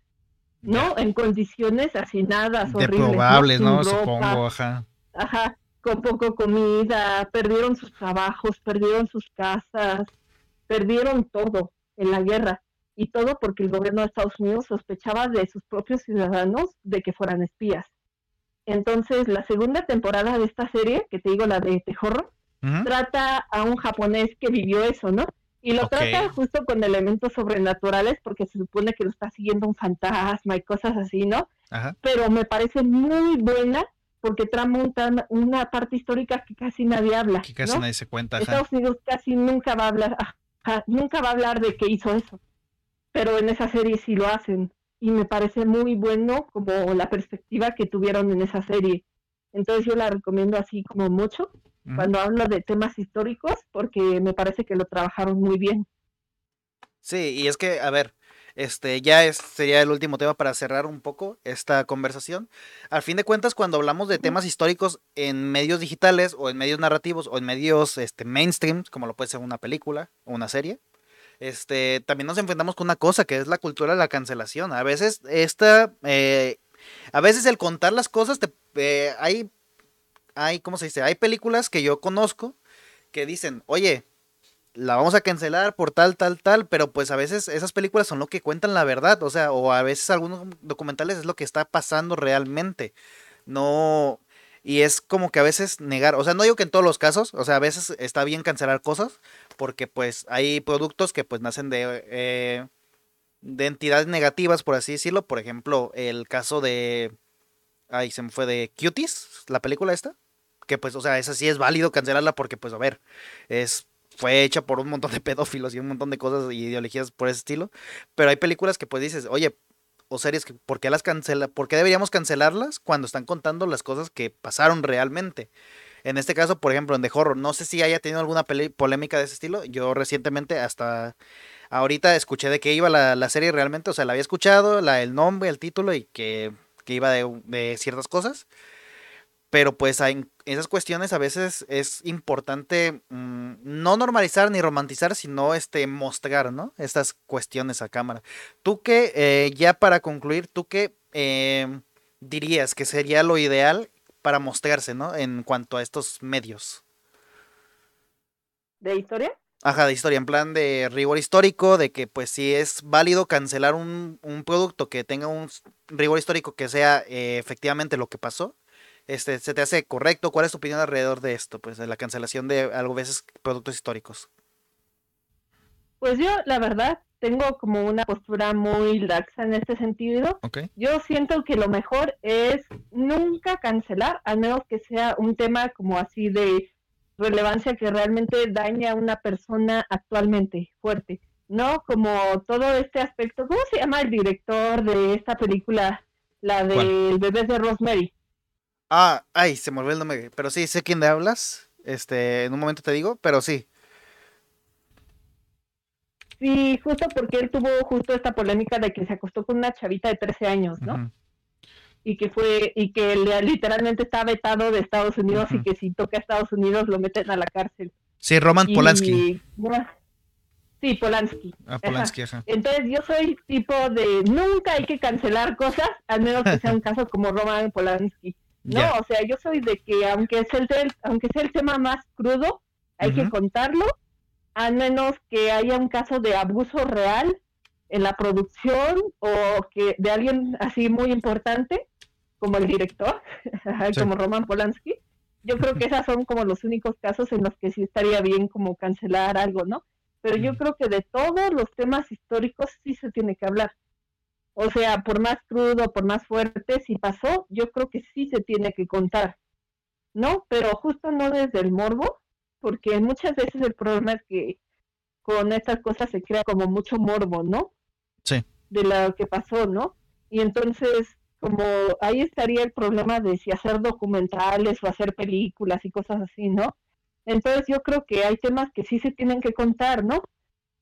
¿no? En condiciones hacinadas, horribles. ¿no? Supongo, ajá. Ajá, con poco comida, perdieron sus trabajos, perdieron sus casas, perdieron todo en la guerra. Y todo porque el gobierno de Estados Unidos sospechaba de sus propios ciudadanos de que fueran espías. Entonces, la segunda temporada de esta serie, que te digo, la de Tejorro, trata a un japonés que vivió eso, ¿no? Y lo trata justo con elementos sobrenaturales porque se supone que lo está siguiendo un fantasma y cosas así, ¿no? Pero me parece muy buena porque trama una parte histórica que casi nadie habla. Que casi nadie se cuenta. Estados Unidos casi nunca va a hablar, nunca va a hablar de que hizo eso. Pero en esa serie sí lo hacen. Y me parece muy bueno como la perspectiva que tuvieron en esa serie. Entonces yo la recomiendo así como mucho cuando hablo de temas históricos, porque me parece que lo trabajaron muy bien. Sí, y es que, a ver, este ya es, sería el último tema para cerrar un poco esta conversación. Al fin de cuentas, cuando hablamos de temas históricos en medios digitales o en medios narrativos o en medios este, mainstream, como lo puede ser una película o una serie, este, también nos enfrentamos con una cosa que es la cultura de la cancelación. A veces esta, eh, a veces el contar las cosas, te, eh, hay hay, ¿cómo se dice? Hay películas que yo conozco que dicen, oye, la vamos a cancelar por tal, tal, tal, pero pues a veces esas películas son lo que cuentan la verdad, o sea, o a veces algunos documentales es lo que está pasando realmente. No, y es como que a veces negar, o sea, no digo que en todos los casos, o sea, a veces está bien cancelar cosas, porque pues hay productos que pues nacen de, eh, de entidades negativas, por así decirlo, por ejemplo, el caso de, ay, se me fue de Cuties, la película esta que pues, o sea, esa sí es válido cancelarla porque pues, a ver, es fue hecha por un montón de pedófilos y un montón de cosas y ideologías por ese estilo, pero hay películas que pues dices, oye, o series que, ¿por qué las cancela? ¿Por qué deberíamos cancelarlas cuando están contando las cosas que pasaron realmente? En este caso, por ejemplo, en The Horror, no sé si haya tenido alguna polémica de ese estilo. Yo recientemente, hasta ahorita, escuché de qué iba la, serie realmente. O sea, la había escuchado, la, el nombre, el título y que, que iba de, de, ciertas cosas. Pero pues en esas cuestiones a veces es importante mm, no normalizar ni romantizar, sino este mostrar, ¿no? Estas cuestiones a cámara. Tú que, eh, ya para concluir, tú qué em, dirías que sería lo ideal para mostrarse, ¿no? En cuanto a estos medios. ¿De historia? Ajá, de historia, en plan de rigor histórico, de que pues si es válido cancelar un, producto que tenga un rigor histórico que sea eh, efectivamente lo que pasó, este, ¿se te hace correcto? ¿Cuál es tu opinión alrededor de esto? Pues de la cancelación de algo veces productos históricos. Pues yo, la verdad, tengo como una postura muy laxa en este sentido. Yo siento que lo mejor es nunca cancelar, al menos que sea un tema como así de relevancia que realmente daña a una persona actualmente fuerte. ¿No? Como todo este aspecto, ¿cómo se llama el director de esta película? La del bebé de Rosemary. Ah, ay, se me olvidó el nombre. Pero sí, sé quién le hablas. Este, en un momento te digo, pero sí. Sí, justo porque él tuvo justo esta polémica de que se acostó con una chavita de 13 años, ¿no? Y que fue, y que literalmente está vetado de Estados Unidos y que si toca a Estados Unidos lo meten a la cárcel. Sí, Roman Polanski. Sí, Polanski. Ah, Polanski, ajá. Entonces yo soy tipo de nunca hay que cancelar cosas, al menos que sea un <laughs> caso como Roman Polanski. No, o sea, yo soy de que aunque sea el, aunque sea el tema más crudo, hay que contarlo, al menos que haya un caso de abuso real en la producción o que de alguien así muy importante como el director, <laughs> como Roman Polanski. Yo creo que esos son como los únicos casos en los que sí estaría bien como cancelar algo, ¿no? Pero yo creo que de todos los temas históricos sí se tiene que hablar. O sea, por más crudo, por más fuerte, si pasó, yo creo que sí se tiene que contar, ¿no? Pero justo no desde el morbo, porque muchas veces el problema es que con estas cosas se crea como mucho morbo, ¿no? Sí. De lo que pasó, ¿no? Y entonces, como ahí estaría el problema de si hacer documentales o hacer películas y cosas así, ¿no? Entonces yo creo que hay temas que sí se tienen que contar, ¿no?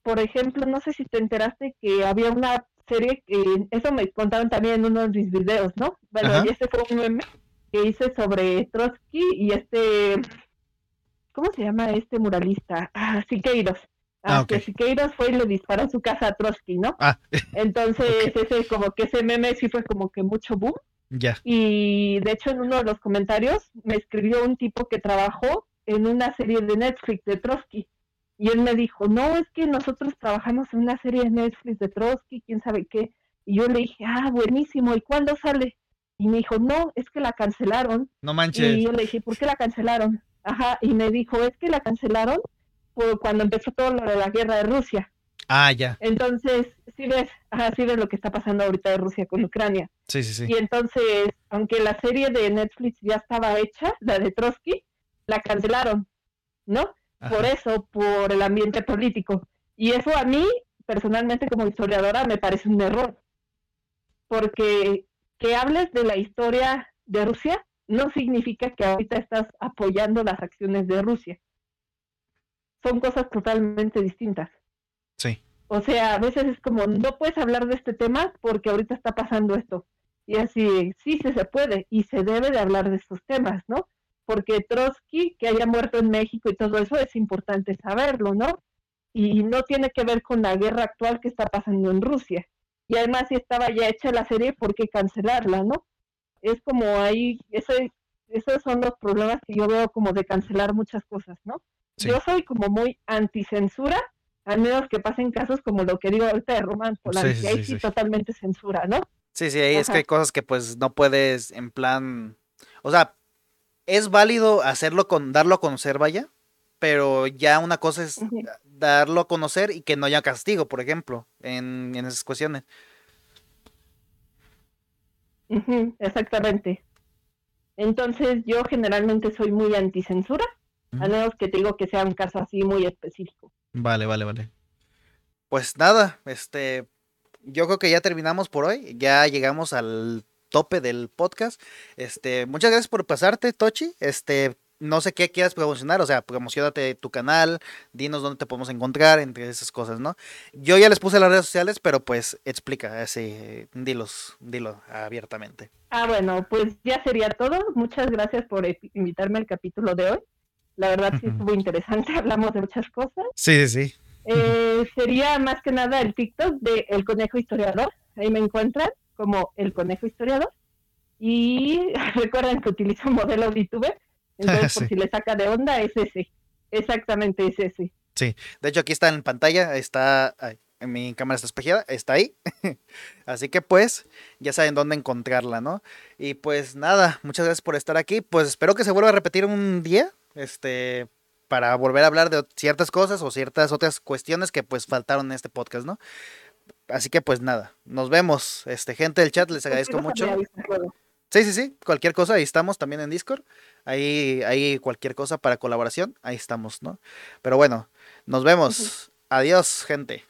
Por ejemplo, no sé si te enteraste que había una serie, que eso me contaron también en uno de mis videos, ¿no? Bueno, y este fue un meme que hice sobre Trotsky y este, ¿cómo se llama este muralista? <laughs> Ah, Siqueiros. Ah, que Siqueiros fue y le disparó a su casa a Trotsky, ¿no? Ah. <laughs> Entonces, ese como que ese meme sí fue como que mucho boom. Ya. Y de hecho en uno de los comentarios me escribió un tipo que trabajó en una serie de Netflix de Trotsky. Y él me dijo, no, es que nosotros trabajamos en una serie de Netflix de Trotsky, quién sabe qué. Y yo le dije, ah, buenísimo, ¿y cuándo sale? Y me dijo, no, es que la cancelaron. No manches. Y yo le dije, ¿por qué la cancelaron? Ajá, y me dijo, es que la cancelaron por cuando empezó todo lo de la guerra de Rusia. Ah, ya. Entonces, sí ves, ajá, sí ves lo que está pasando ahorita de Rusia con Ucrania. Sí, sí, sí. Y entonces, aunque la serie de Netflix ya estaba hecha, la de Trotsky, la cancelaron, ¿no? Por eso, por el ambiente político. Y eso a mí, personalmente como historiadora, me parece un error. Porque que hables de la historia de Rusia no significa que ahorita estás apoyando las acciones de Rusia. Son cosas totalmente distintas. Sí. O sea, a veces es como, no puedes hablar de este tema porque ahorita está pasando esto. Y así, sí, sí se puede y se debe de hablar de estos temas, ¿no? porque Trotsky, que haya muerto en México y todo eso, es importante saberlo, ¿no? Y no tiene que ver con la guerra actual que está pasando en Rusia. Y además, si estaba ya hecha la serie, ¿por qué cancelarla, no? Es como ahí, eso esos son los problemas que yo veo como de cancelar muchas cosas, ¿no? Yo soy como muy anticensura, al menos que pasen casos como lo que digo ahorita de Roman Polanski, ahí sí, totalmente censura, ¿no? Sí, sí, ahí es que hay cosas que pues no puedes en plan, o sea, es válido hacerlo con, darlo a conocer, vaya, pero ya una cosa es darlo a conocer y que no haya castigo, por ejemplo, en, esas cuestiones. Exactamente. Entonces yo generalmente soy muy anticensura, a menos que te digo que sea un caso así muy específico. Vale, vale, vale. Pues nada, este, yo creo que ya terminamos por hoy, ya llegamos al tope del podcast. Este, muchas gracias por pasarte, Tochi. Este, no sé qué quieras promocionar, o sea, promocionate tu canal, dinos dónde te podemos encontrar, entre esas cosas, ¿no? Yo ya les puse las redes sociales, pero pues explica, así, dilos, dilo abiertamente. Ah, bueno, pues ya sería todo. Muchas gracias por invitarme al capítulo de hoy. La verdad sí estuvo interesante, <laughs> hablamos de muchas cosas. Sí, sí, sí. Eh, sería más que nada el TikTok de El Conejo Historiador, ahí me encuentran como el conejo historiador. Y <laughs> recuerden que utilizo modelo VTuber, <laughs> entonces por si le saca de onda es ese, exactamente es ese. Sí, de hecho aquí está en pantalla, está, en mi cámara está espejada, está ahí. <laughs> Así que pues ya saben dónde encontrarla, ¿no? Y pues nada, muchas gracias por estar aquí. Pues espero que se vuelva a repetir un día, este, para volver a hablar de ciertas cosas o ciertas otras cuestiones que pues faltaron en este podcast, ¿no? Así que pues nada, nos vemos. Este, gente del chat, les agradezco mucho. Sí, sí, sí, cualquier cosa, ahí estamos también en Discord. Ahí, ahí cualquier cosa para colaboración, ahí estamos, ¿no? Pero bueno, nos vemos. Adiós, gente.